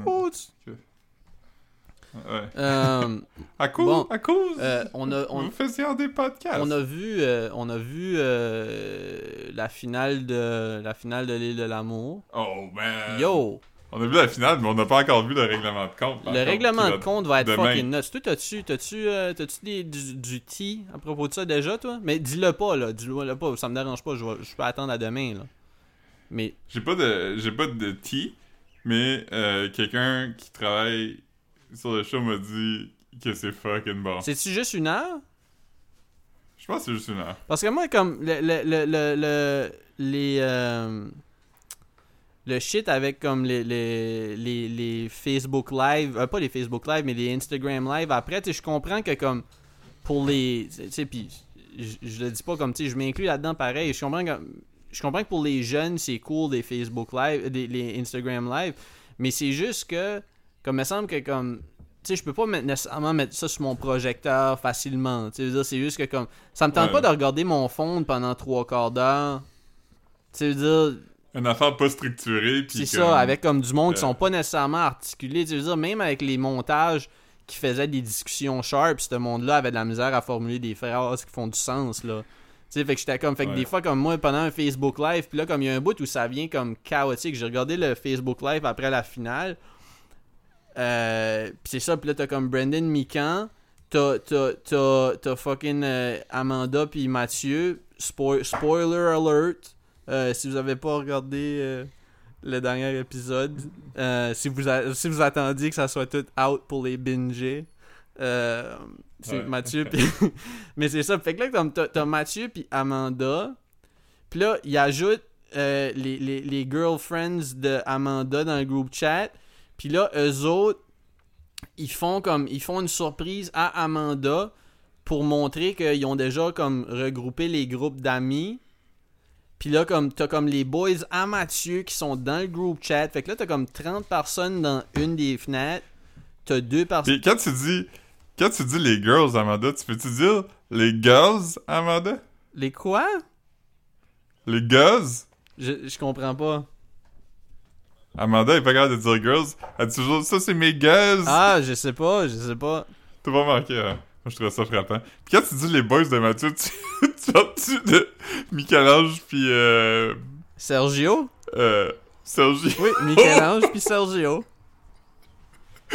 Ouais. Euh, À cause, Bon, à cause. euh, on a. On, Vous faisiez des podcasts. on a vu, euh, on a vu euh, la finale de la finale de l'île de l'amour. Oh man. Yo, On a vu la finale, mais on n'a pas encore vu le règlement de compte. le contre, règlement de compte va être demain. fucking nuts. Toi, t'as-tu, t'as-tu, euh, t'as-tu des- du, du tea à propos de ça déjà, toi? Mais dis-le pas là, dis-le pas, ça me dérange pas. Je, vais- je peux attendre à demain là. Mais J'ai pas de j'ai pas de tea, mais euh, quelqu'un qui travaille sur le show m'a dit que c'est fucking bon. C'est-tu juste une heure? Je pense que c'est juste une heure. Parce que moi, comme le, le, le, le, le- les. euh, le shit avec comme les, les, les, les Facebook Live, euh, pas les Facebook Live, mais les Instagram Live, après, tu je comprends que comme pour les. Tu sais, puis je, le dis pas comme, tu sais, je m'inclus là-dedans pareil. Je comprends que, je comprends que pour les jeunes, c'est cool des Facebook Live, des les Instagram Live, mais c'est juste que, comme il me semble que comme. Tu sais, je peux pas mettre- nécessairement mettre ça sur mon projecteur facilement. Tu sais, je veux dire, c'est juste que comme. Ça me tente Ouais. pas de regarder mon fond pendant trois quarts d'heure. Tu sais, dire, Une affaire pas structurée. c'est ça, avec comme du monde qui euh, sont pas nécessairement articulés. Tu veux dire, même avec les montages qui faisaient des discussions sharp, ce monde-là avait de la misère à formuler des phrases qui font du sens, là. Tu sais, fait que j'étais comme, fait que Ouais. des fois, comme moi, pendant un Facebook Live, puis là, comme il y a un bout où ça vient comme chaotique, j'ai regardé le Facebook Live après la finale, euh, c'est ça, puis là, t'as comme Brendan Mikan, t'as, t'as, t'as, t'as fucking euh, Amanda puis Mathieu, Spo- spoiler alert, euh, si vous avez pas regardé euh, le dernier épisode, euh, si, vous a- si vous attendiez que ça soit tout out pour les binger, c'est Ouais. Mathieu. Mais c'est ça, fait que là, comme t'as, t'as Mathieu puis Amanda, puis là, il ajoute les, les, les girlfriends de Amanda dans le groupe chat, puis là, eux autres, ils font comme ils font une surprise à Amanda pour montrer qu'ils ont déjà comme regroupé les groupes d'amis. Puis là, comme t'as comme les boys à Mathieu qui sont dans le groupe chat. Fait que là, t'as comme 30 personnes dans une des fenêtres. T'as deux personnes. Puis quand tu dis. Quand tu dis les girls, Amanda, tu peux-tu dire les girls, Amanda? Les quoi? Les girls? Je, je comprends pas. Amanda est pas capable de dire girls. Elle dit toujours ça, c'est mes girls. Ah, je sais pas, je sais pas. T'as pas marqué, hein? Moi, je trouve ça frappant. Puis quand tu dis les boys de Mathieu, tu, tu parles-tu de Michel-Ange puis euh, Sergio? euh, Sergi? Oui, Michel-Ange puis Sergio.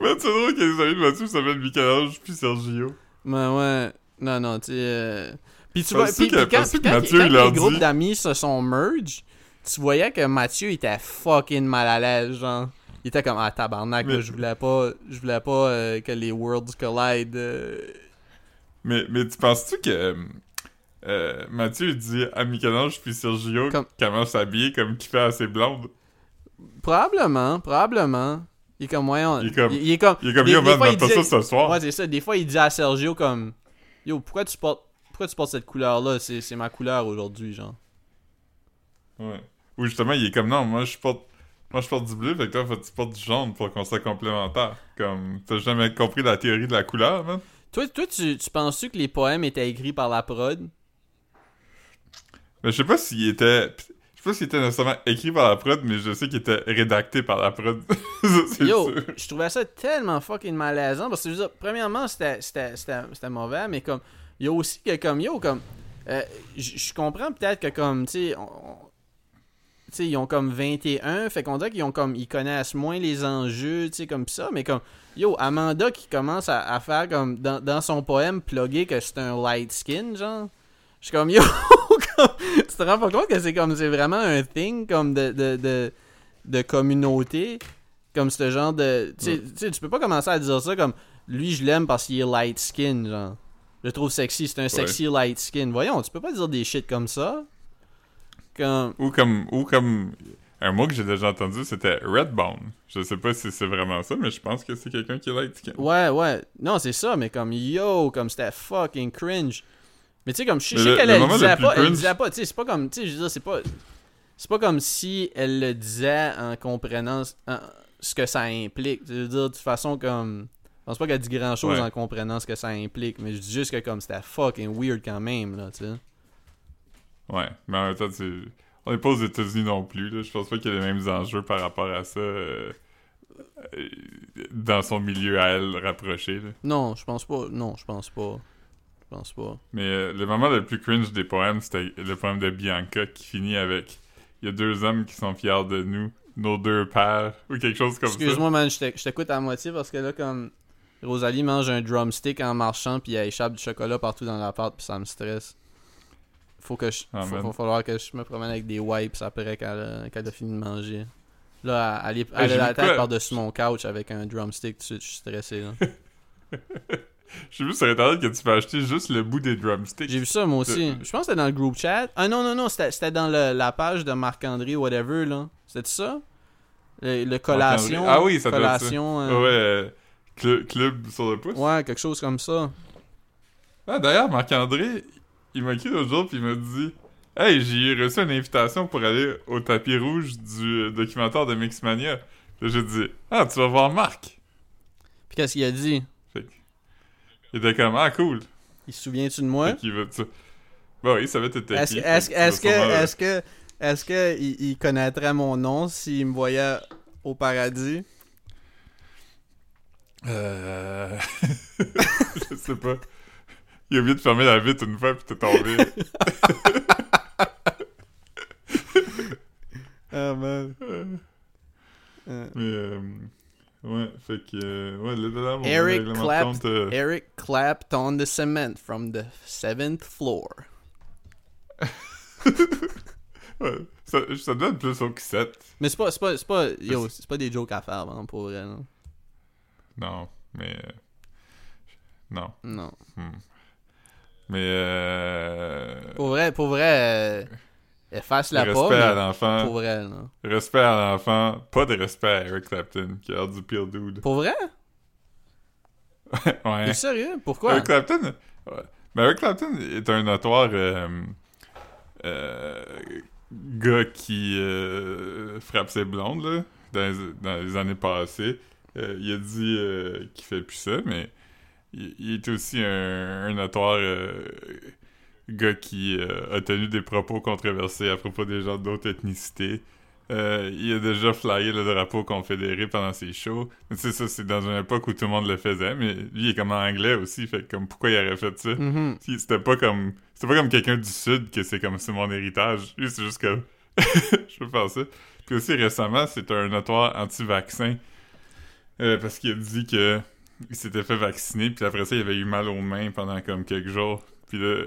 Mais c'est drôle a des amis de Mathieu s'appellent Michel-Ange puis Sergio. Ouais, ouais. Non, non, tu sais. euh, Puis tu vois, puis, que- quand, que quand- Mathieu, quand les groupes d'amis se sont merge, tu voyais que Mathieu était fucking mal à l'aise, genre. Il était comme, ah tabarnak, là, je voulais pas, je voulais pas euh, que les worlds collide. euh. Mais, mais tu penses-tu que euh, Mathieu dit à Michel-Ange puis Sergio Comme- comment s'habiller comme qu'il fait à ses blondes? Probablement, probablement. Il est comme, on- Il est comme- il, il est comme, Il est comme des- yo, man, fois, pas ça ce soir. Ouais, c'est ça. Des fois, il dit à Sergio comme, yo, pourquoi tu portes, pourquoi tu portes cette couleur-là? C'est, c'est ma couleur aujourd'hui, genre. Ouais. Ou justement, il est comme non, moi je porte. Moi je porte du bleu, fait que toi faut que tu portes du jaune pour qu'on soit complémentaires. Comme t'as jamais compris la théorie de la couleur, man? Toi, toi tu, tu penses-tu que les poèmes étaient écrits par la prod? Mais je sais pas s'il était. Je sais pas s'il était nécessairement écrit par la prod, mais je sais qu'il était rédacté par la prod. Ça, Yo, sûr. je trouvais ça tellement fucking malaisant parce que je veux dire, premièrement, c'était- mauvais, mais comme, il y a aussi que comme, yo, comme, euh, je comprends peut-être que comme, tu sais, sais, ils ont comme 21, fait qu'on dirait qu'ils ont comme, ils connaissent moins les enjeux, tu sais, comme ça, mais comme, yo, Amanda qui commence à, à faire comme, dans, dans son poème, plugger que c'est un light skin, genre, je suis comme, yo, tu te rends pas compte que c'est comme, c'est vraiment un thing, comme, de, de, de, de communauté, comme ce genre de. Tu sais- Ouais. tu sais, tu peux pas commencer à dire ça comme lui, je l'aime parce qu'il est light skin, genre. Je le trouve sexy, c'est un sexy light skin. Voyons, tu peux pas dire des shit comme ça. Ou comme. Ou comme. Un mot que j'ai déjà entendu, c'était Redbone. Je sais pas si c'est vraiment ça, mais je pense que c'est quelqu'un qui light skin. Ouais, ouais. Non, c'est ça, mais comme yo, comme c'était fucking cringe. Mais tu sais, comme je sais le- qu'elle le disait pas, elle disait pas, tu sais, c'est pas comme, tu sais, je veux dire, c'est pas. C'est pas comme si elle le disait en comprenant en- ce que ça implique. Je veux dire, de toute façon, comme. Je pense pas qu'elle dit grand chose Ouais. en comprenant ce que ça implique, mais je dis juste que comme c'était fucking weird quand même, là, tu sais. Ouais, mais en même temps, tu... on n'est pas aux États-Unis non plus. Là. Je pense pas qu'il y ait les mêmes enjeux par rapport à ça euh, euh, dans son milieu à elle rapproché. là. Non, je pense pas. Non, je pense pas. Je pense pas. Mais euh, le moment le plus cringe des poèmes, c'était le poème de Bianca qui finit avec Il y a deux hommes qui sont fiers de nous, nos deux pères, ou quelque chose comme ça. Excuse-moi, man, je t'éc- je t'écoute à moitié parce que là, comme. Rosalie mange un drumstick en marchant, puis elle échappe du chocolat partout dans l'appart, puis ça me stresse. Faut que je. Ah, faut, falloir que je me promène avec des wipes après qu'elle a, qu'elle a fini de manger. Là, elle, elle, elle a la tête par-dessus mon couch avec un drumstick, suite, je suis stressé, là. J'ai vu sur internet que tu peux acheter juste le bout des drumsticks. J'ai vu ça, moi aussi. Euh, Je pense que c'était dans le group chat. Ah non, non, non, c'était dans le- la page de Marc-André, whatever, là. C'était ça? Le, le collation. Ah oui, ça doit être ça. collation, Ouais, euh, euh, cl- club sur le pouce. ouais, quelque chose comme ça. Ah, d'ailleurs, Marc-André, il m'a écrit l'autre jour puis il m'a dit Hey, j'ai reçu une invitation pour aller au tapis rouge du documentaire de Mixmania. Là, j'ai dit Ah, tu vas voir Marc. Puis qu'est-ce qu'il a dit? Fait que- il était comme Ah, cool. Il se souvient-tu de moi? Fait Bah oui, ça va être Est-ce que, est-ce, est-ce que, est-ce que, est-ce que il, il connaîtrait mon nom s'il me voyait au paradis? Euh. je sais pas. Il a oublié de fermer la vitre une fois puis t'es tombé. Ah man. Mais euh, ouais, fait que euh, ouais, là, là, mon Eric règlement de clapped- compte, euh, Eric clapped on the cement from the seventh floor. ouais, ça, ça donne plus au que 7. Mais c'est pas, c'est pas, c'est pas, yo, c'est pas des jokes à faire, man, pour vrai, non. Non, mais euh, non. Non. Hmm. Mais euh, Pour vrai, pour vrai, euh, efface-la pas, respect à l'enfant, pour vrai, non. respect à l'enfant, pas de respect à Eric Clapton qui a l'air du pire dude. Pour vrai? ouais. T'es sérieux? Pourquoi? Eric Clapton, ouais. Mais Eric Clapton est un notoire euh, euh, gars qui euh, frappe ses blondes là, dans, les, dans les années passées. Il a dit qu'il fait plus ça, mais il, il est aussi un, un notoire euh, gars qui euh, a tenu des propos controversés à propos des gens d'autres ethnicités. Euh, il a déjà flyé le drapeau confédéré pendant ses shows. C'est ça, c'est dans une époque où tout le monde le faisait, mais lui, il est comme en anglais aussi, fait que comme pourquoi il aurait fait ça? Mhm. Si, C'était pas comme c'était pas comme quelqu'un du sud que c'est comme c'est mon héritage. Lui, c'est juste comme je peux faire ça. Puis aussi récemment, c'est un notoire anti-vaccin euh, parce qu'il a dit que il s'était fait vacciner, puis après ça, il avait eu mal aux mains pendant comme quelques jours. Puis là,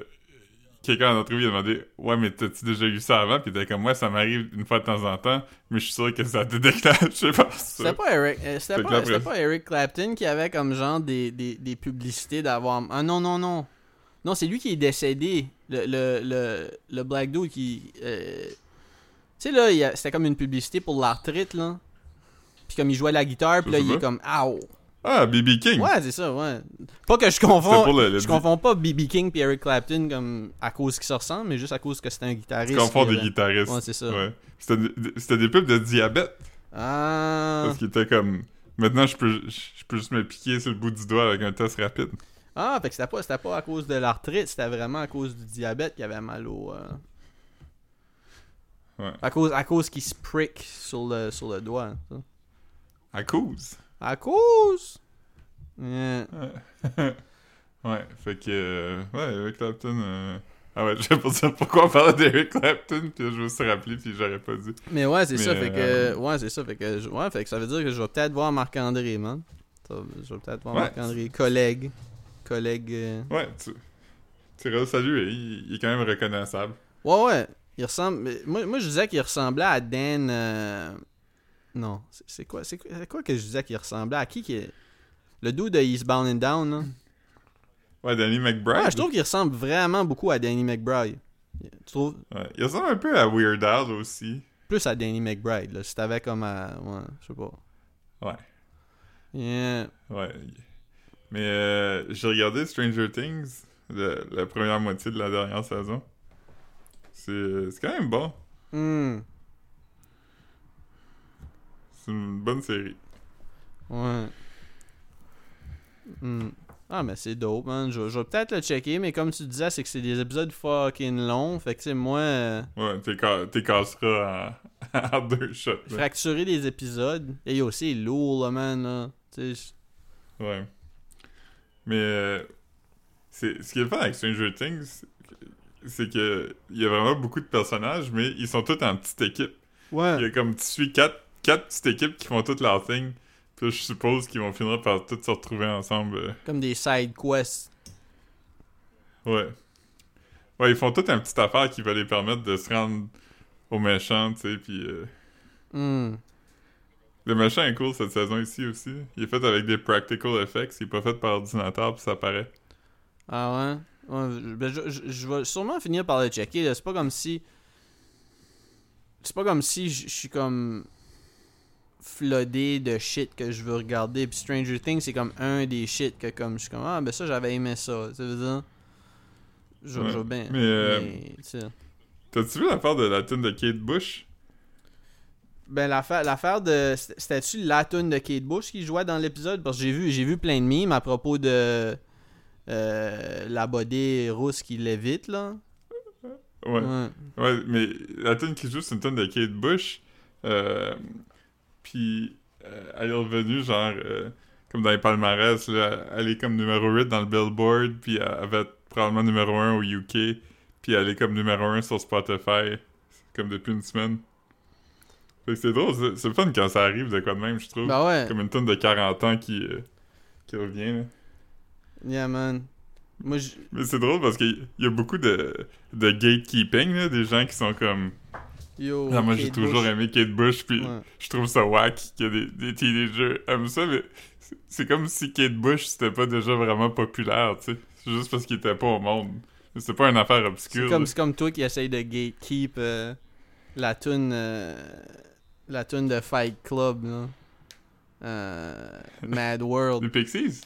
quelqu'un en entrevue lui a demandé Ouais, mais t'as-tu déjà eu ça avant Puis il était comme Ouais, ça m'arrive une fois de temps en temps, mais je suis sûr que ça te déclenche par ça. C'était pas Eric, euh, c'était pas, après- pas Eric Clapton qui avait comme genre des, des, des publicités d'avoir. Ah non, non, non. Non, c'est lui qui est décédé. Le, le, le, le Black Dude qui. euh, Tu sais, là, il c'était comme une publicité pour l'arthrite, là. Puis comme il jouait la guitare, puis là, il est comme. Ow! Ah, BB King Ouais, c'est ça, ouais. Pas que je confonds. pour le, le Je confonds pas B.B. King et Eric Clapton comme à cause qu'ils se ressemblent, mais juste à cause que c'était un guitariste. Tu confonds des guitaristes. Ouais, c'est ça. Ouais. C'était des- pubs de diabète. Ah. Parce qu'il était comme. Maintenant, je peux, je peux juste me piquer sur le bout du doigt avec un test rapide. Ah, fait que c'était pas, pas à cause de l'arthrite, c'était vraiment à cause du diabète qu'il avait mal au. euh, Ouais. À cause, à cause qu'il se prick sur le, sur le doigt. ça. À cause? À cause! Yeah. ouais, fait que. euh, ouais, Eric Clapton. euh, Ah ouais, je sais pas dire pourquoi on parlait d'Eric Clapton, puis je me suis rappelé, puis j'aurais pas dit. Mais ouais, c'est ça, fait que. euh, Ouais, c'est ça, fait que. Ouais, fait que ça veut dire que je vais peut-être voir Marc-André, man. Je vais peut-être voir Ouais. Marc-André, collègue. Collègue. Ouais, tu. Tu le saluer, il, il est quand même reconnaissable. Ouais, ouais. Il ressemble. Moi, moi je disais qu'il ressemblait à Dan. Non, c'est quoi, c'est quoi, que je disais qu'il ressemblait? À qui qui est. Le dude de Eastbound and Down, là? Ouais, Danny McBride. Ouais, je trouve qu'il ressemble vraiment beaucoup à Danny McBride. Tu trouves? Ouais, il ressemble un peu à Weird Al aussi. plus à Danny McBride, là. Si t'avais comme à. Ouais, je sais pas. Ouais. Yeah. Ouais. Mais euh, j'ai regardé Stranger Things, le- la première moitié de la dernière saison. C'est c'est quand même bon. Hmm. C'est une bonne série. Ouais. Hmm. Ah, mais c'est dope, man. Je, je vais peut-être le checker, mais comme tu disais, c'est que c'est des épisodes fucking longs. Fait que, tu sais, moi, euh, Ouais, t'es ca- t'es casseras en, en deux shots. là. fracturer des épisodes. Et c'est lourd, là, man. Là. Tu sais, Ouais. Mais euh, c'est ce qui est le fun avec Stranger Things, c'est que il y a vraiment beaucoup de personnages, mais ils sont tous en petite équipe. Il y Ouais. a comme tu suis quatre, quatre petites équipes qui font toutes leur thing. Puis je suppose qu'ils vont finir par toutes se retrouver ensemble. euh, Comme des side quests. Ouais. Ouais, ils font toute une petite affaire qui va les permettre de se rendre aux méchants, tu sais, puis... euh, Hmm. Le machin est cool cette saison ici aussi. Il est fait avec des practical effects. Il est pas fait par ordinateur puis ça paraît. Ah ouais? Ben, je, je- je vais sûrement finir par le checker. C'est pas comme si. C'est pas comme si je suis comme. Floodé de shit que je veux regarder. Puis Stranger Things, c'est comme un des shit que comme je suis comme. Ah, ben ça, j'avais aimé ça. Tu veux dire? Je, Ouais. bien. Mais, euh, mais. T'as-tu vu l'affaire de la tune de Kate Bush? Ben l'affaire l'affaire de c'était-tu la tune de Kate Bush qui jouait dans l'épisode? Parce que j'ai vu j'ai vu plein de mimes à propos de euh, la bodée rousse qui lévite là. Ouais. Ouais. Ouais, mais la tune qui joue, c'est une tune de Kate Bush. Euh, puis euh, elle est revenue, genre, euh, comme dans les palmarès, là, elle est comme numéro 8 dans le Billboard, puis elle va être probablement numéro 1 au UK, puis elle est comme numéro 1 sur Spotify, comme depuis une semaine. Fait que c'est drôle, c'est- fun quand ça arrive de quoi de même, je trouve. Ben ouais. Comme une tune de 40 ans qui, euh, qui revient, là. Yeah man. Moi Mais c'est drôle parce qu'il y a beaucoup de, de gatekeeping, là, des gens qui sont comme... yo Ah, moi, j'ai toujours Bush. aimé Kate Bush, puis Ouais. je trouve ça y a des, des teenagers aiment ça, mais c'est- comme si Kate Bush, c'était pas déjà vraiment populaire, tu sais. C'est juste parce qu'il était pas au monde. Mais C'est pas une affaire C'est obscure. comme c'est comme toi qui essaye de gatekeep euh, la tune euh, la tune de Fight Club là. Euh, Mad World. Les Pixies?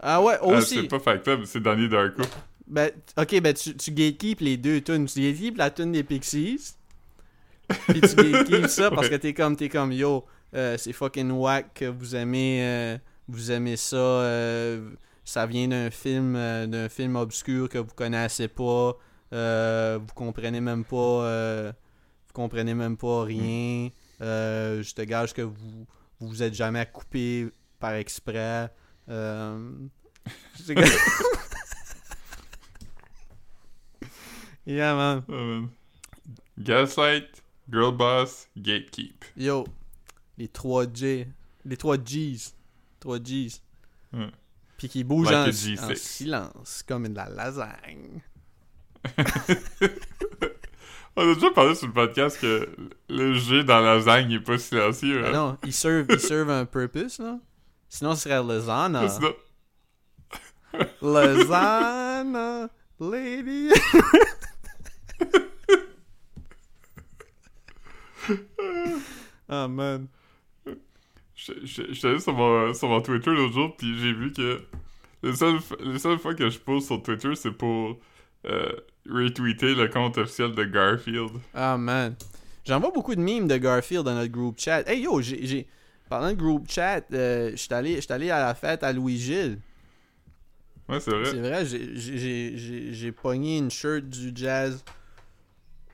Ah ouais, Ah, aussi. c'est pas Fight Club, c'est Danny Darko. Ben, ok, ben tu, tu gatekeep les deux tunes. Tu gatekeep la tune des Pixies. Puis tu gatekeep ça parce que t'es comme, t'es comme, yo, euh, c'est fucking whack que vous aimez, euh, vous aimez ça. euh, ça vient d'un film, d'un film obscur que vous connaissez pas. vous comprenez même pas, vous comprenez même pas rien. je te gage que vous, vous vous êtes jamais coupé par exprès. Yeah, man. Man. Gaslight, Girl Boss, Gatekeep. Yo, les 3G. Les 3 Gs. 3 Gs. Ouais. Puis qui bougent Like en, a G6. en silence, comme de la lasagne. On a déjà parlé sur le podcast que le G dans la lasagne est pas silencieux. Hein? non, ils servent, ils servent un purpose, là. Sinon, ce serait lasagna. Sinon- Lasagna, lady. oh, man. Je- je- J'étais allé sur mon, sur mon Twitter l'autre jour, puis j'ai vu que les seules, les seules fois que je pose sur Twitter, c'est pour euh, retweeter le compte officiel de Garfield. Ah, man. J'envoie beaucoup de memes de Garfield dans notre groupe chat. Hey, yo, j'ai... Pendant le groupe chat, euh, j'étais allé, à la fête à Louis-Gilles. Ouais, c'est vrai. C'est vrai, j'ai pogné une shirt du Jazz...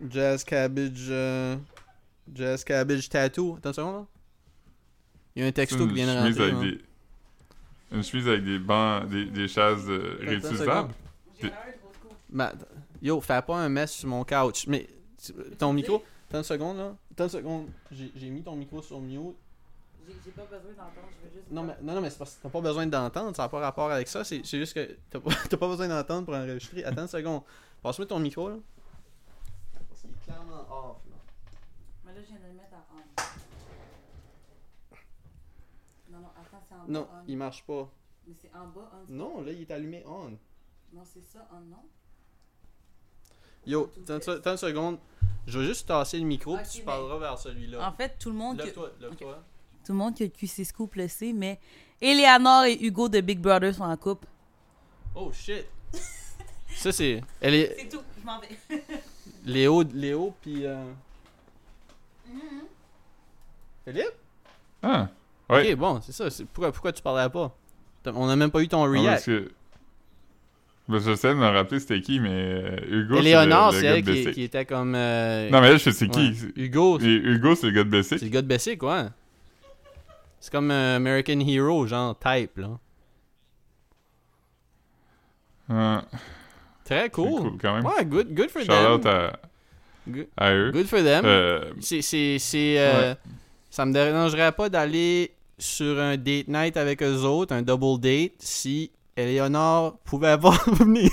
Jazz Cabbage... euh, Jazz Cabbage Tattoo. Attends une seconde, là? Il y a un texto une qui vient de rentrer. avec hein. des... Une chemise avec des bancs, des, des chaises euh, réutilisables. Ben, yo, fais pas un mess sur mon couch. Mais ton micro, attends une seconde là? Attends une seconde. J'ai mis ton micro sur mute. J'ai pas besoin d'entendre, je veux juste. Non, mais, non, non, mais c'est parce que t'as pas besoin d'entendre. Ça n'a pas rapport avec ça. C'est c'est juste que t'as pas, t'as pas besoin d'entendre pour enregistrer. Attends une seconde. Passe-moi ton micro là. Parce qu'il est clairement off là. Mais là, je viens de le mettre en on. Non, non, bas. On. il marche pas. Mais c'est en bas, on. Non, là, il est allumé on. Non, c'est ça, on, non. Yo, attends, une- seconde. Je vais juste tasser le micro Ok, puis tu mais- parleras vers celui-là. En fait, tout le monde. que- Lève-toi, lève-toi. Tout le monde qui a le QC Scoop le sait, mais Eleanor et Hugo de Big Brother sont en couple. Oh shit. Ça, c'est. Elle est. C'est tout, je m'en vais. Léo, Léo, puis. Euh... Philippe? Ah! Ouais. Ok, bon, c'est ça. Pourquoi, pourquoi tu parlais pas? On a même pas eu ton Ah, parce react. que... Ben, j'essaie de me rappeler c'était qui, mais euh, Hugo, Éléonore, c'est c'est le, le elle qui, était comme. euh, Non, mais elle, je sais c'est ouais. qui. Hugo, Et Hugo, c'est le gars de Bessic. c'est le gars de Bessic, ouais. C'est comme un American Hero, genre type, là. Très cool. cool quand même. Ouais, good, good for Shout them. out à, Good, à eux. good for them. Euh, C'est, c'est, c'est, euh, Ça me dérangerait pas d'aller sur un date night avec eux autres, un double date, si Eleonore pouvait avoir venir.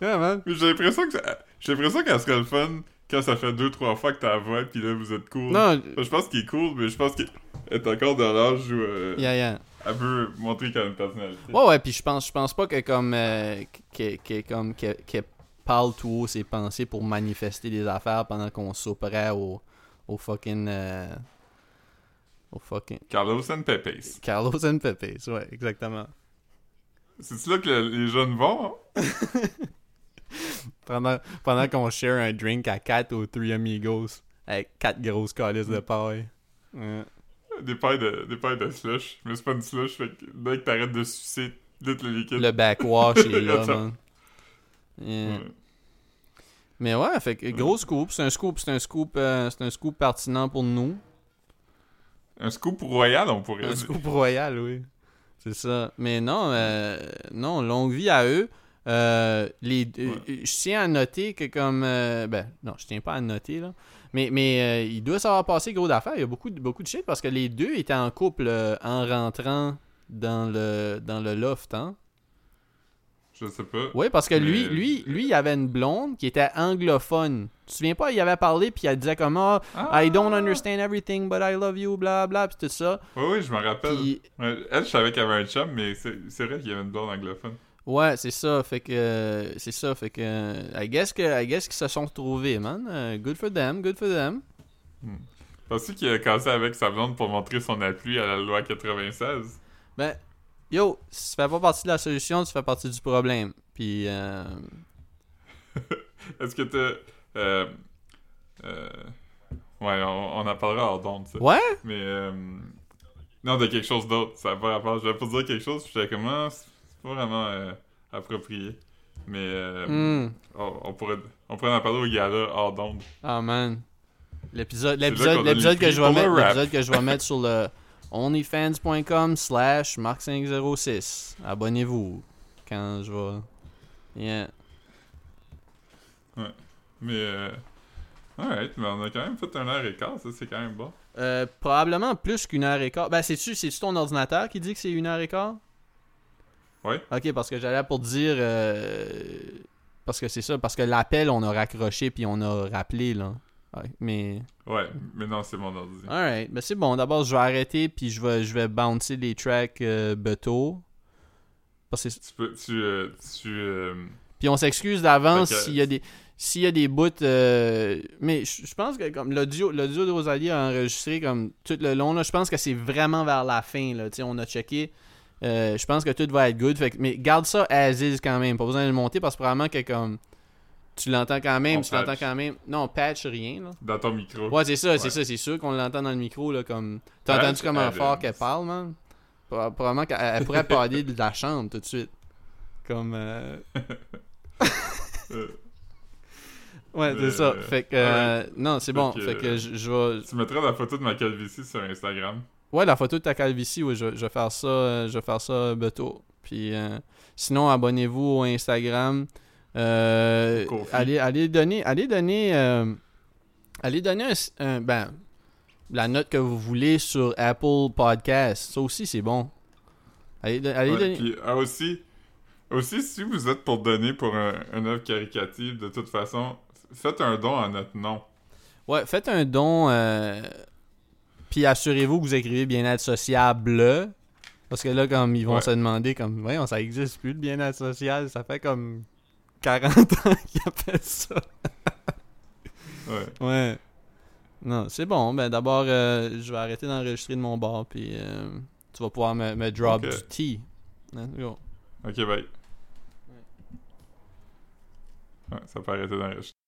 yeah, j'ai l'impression que ça- j'ai l'impression qu'elle serait le fun quand ça fait deux, trois fois que t'as voix, puis là, vous êtes cool. Non, Je pense qu'il est cool, mais je pense qu'il est encore dans l'âge où euh, yeah, yeah. elle peut montrer qu'elle a une personnalité. Ouais, ouais, puis je pense, je pense pas que comme euh, que, que- comme que, que parle tout haut ses pensées pour manifester des affaires pendant qu'on souperait au, au fucking euh, au fucking Carlos and Pepes. Carlos and Pepe, ouais, exactement. C'est-tu là que le- les jeunes vont? hein? Pendant, pendant qu'on share un drink à 4 ou 3 amigos avec 4 grosses calices de paille. Ouais. Des pailles de, des pailles de slush. Mais c'est pas une slush, fait que dès que t'arrêtes de sucer tout le liquide. Le backwash est là, man. Ouais. Mais ouais, fait que gros scoop, c'est un scoop, c'est un scoop, euh, c'est un scoop pertinent pour nous. Un scoop royal, on pourrait Un dire. scoop royal, oui. C'est ça. Mais non, euh, non, longue vie à eux. Euh, les, euh, Ouais. je tiens à noter que comme ben non je tiens pas à noter là mais mais il doit savoir passer gros d'affaires il y a beaucoup de beaucoup de shit parce que les deux étaient en couple en rentrant dans le dans le loft hein Je sais pas. oui parce que lui Mais- lui lui il avait une blonde qui était anglophone tu te souviens pas il avait parlé puis elle disait comme Ah, I don't understand everything but I love you bla bla puis tout ça Oui, oui, je me rappelle. puis Elle, je savais qu'elle avait un chum, mais c'est vrai qu'il y avait une blonde anglophone. Ouais, c'est ça. Fait que c'est ça. Fait que I guess que I guess qu'ils se sont retrouvés, man. Euh, good for them, good for them. Penses-tu qu'il a cassé avec sa blonde pour montrer son appui à la loi 96? Ben, yo, si tu fais pas partie de la solution, tu fais partie du problème. Puis euh, Est-ce que t'as... Euh, euh, ouais, on, on en parlera hors d'onde, ça. ouais? Mais... Euh, non, de quelque chose d'autre. Ça n'a pas rapport. Je vais pas dire quelque chose, puis j'étais comme... Ah, c'est pas vraiment approprié. Mais... Hmm. on, on pourrait, on pourrait en parler au gala hors d'onde. Oh man. L'épisode, que je vais mettre, l'épisode que je vais mettre sur le onlyfans.com slash mark506. Abonnez-vous quand je vais. Yeah. Mais... Euh, alright, mais on a quand même fait un heure et quart, ça, c'est quand même bon. Euh, probablement plus qu'une heure et quart. Ben, c'est-tu, c'est-tu ton ordinateur qui dit que c'est une heure et quart? Ouais. Ok, parce que j'allais pour dire. euh, parce que c'est ça, parce que l'appel, on a raccroché puis on a rappelé, là. Ouais, mais. Ouais, mais non, c'est mon ordi. Alright, ben c'est bon. D'abord, je vais arrêter puis je vais, je vais bouncer les tracks euh, Beto. Parce que Tu peux... Tu... euh, tu euh, Puis on s'excuse d'avance s'il y a des. S'il y a des bouts. Mais je pense que comme l'audio, l'audio de Rosalie a enregistré comme tout le long, là, je pense que c'est vraiment vers la fin. Là, on a checké. Je pense que tout va être good. Fait que- mais garde ça as is quand même. Pas besoin de le monter parce que probablement que comme. Tu l'entends quand même, On tu l'entends quand même. Non, patch rien. Là. dans ton micro. Ouais, c'est ça, c'est ça, c'est sûr qu'on l'entend dans le micro. là comme T'as entendu comment fort qu'elle parle, man? Pro- Probablement qu'elle elle pourrait parler de la chambre tout de suite. Comme. euh, Euh, Ouais, c'est Euh, ça. Fait que. euh, non, c'est bon. que, Fait que euh, je, je vais. tu mettras la photo de ma calvitie sur Instagram. Ouais, la photo de ta calvitie, oui, je, je vais faire ça. euh, je vais faire ça bientôt. Puis. euh, sinon, abonnez-vous au Instagram. Euh, allez, allez donner. Allez donner. euh, allez donner un, un- Ben. La note que vous voulez sur Apple Podcast. Ça aussi, c'est bon. Allez, allez Ouais, donner. puis, ah, aussi, aussi, si vous êtes pour donner pour un, une œuvre caricative, de toute façon, faites un don à notre nom. Ouais, faites un don. euh, Puis assurez-vous que vous écrivez bien-être sociable. Parce que là, comme ils vont Ouais. se demander, comme, voyons, ça existe plus le bien-être social. Ça fait comme 40 ans qu'ils appellent ça. Ouais. Ouais. Non, c'est bon. Ben d'abord, euh, je vais arrêter d'enregistrer de mon bord. Puis euh, tu vas pouvoir me, me drop Ok. du tea. Hein, go. Ok, bye. Ouais, ça peut arrêter d'enregistrer.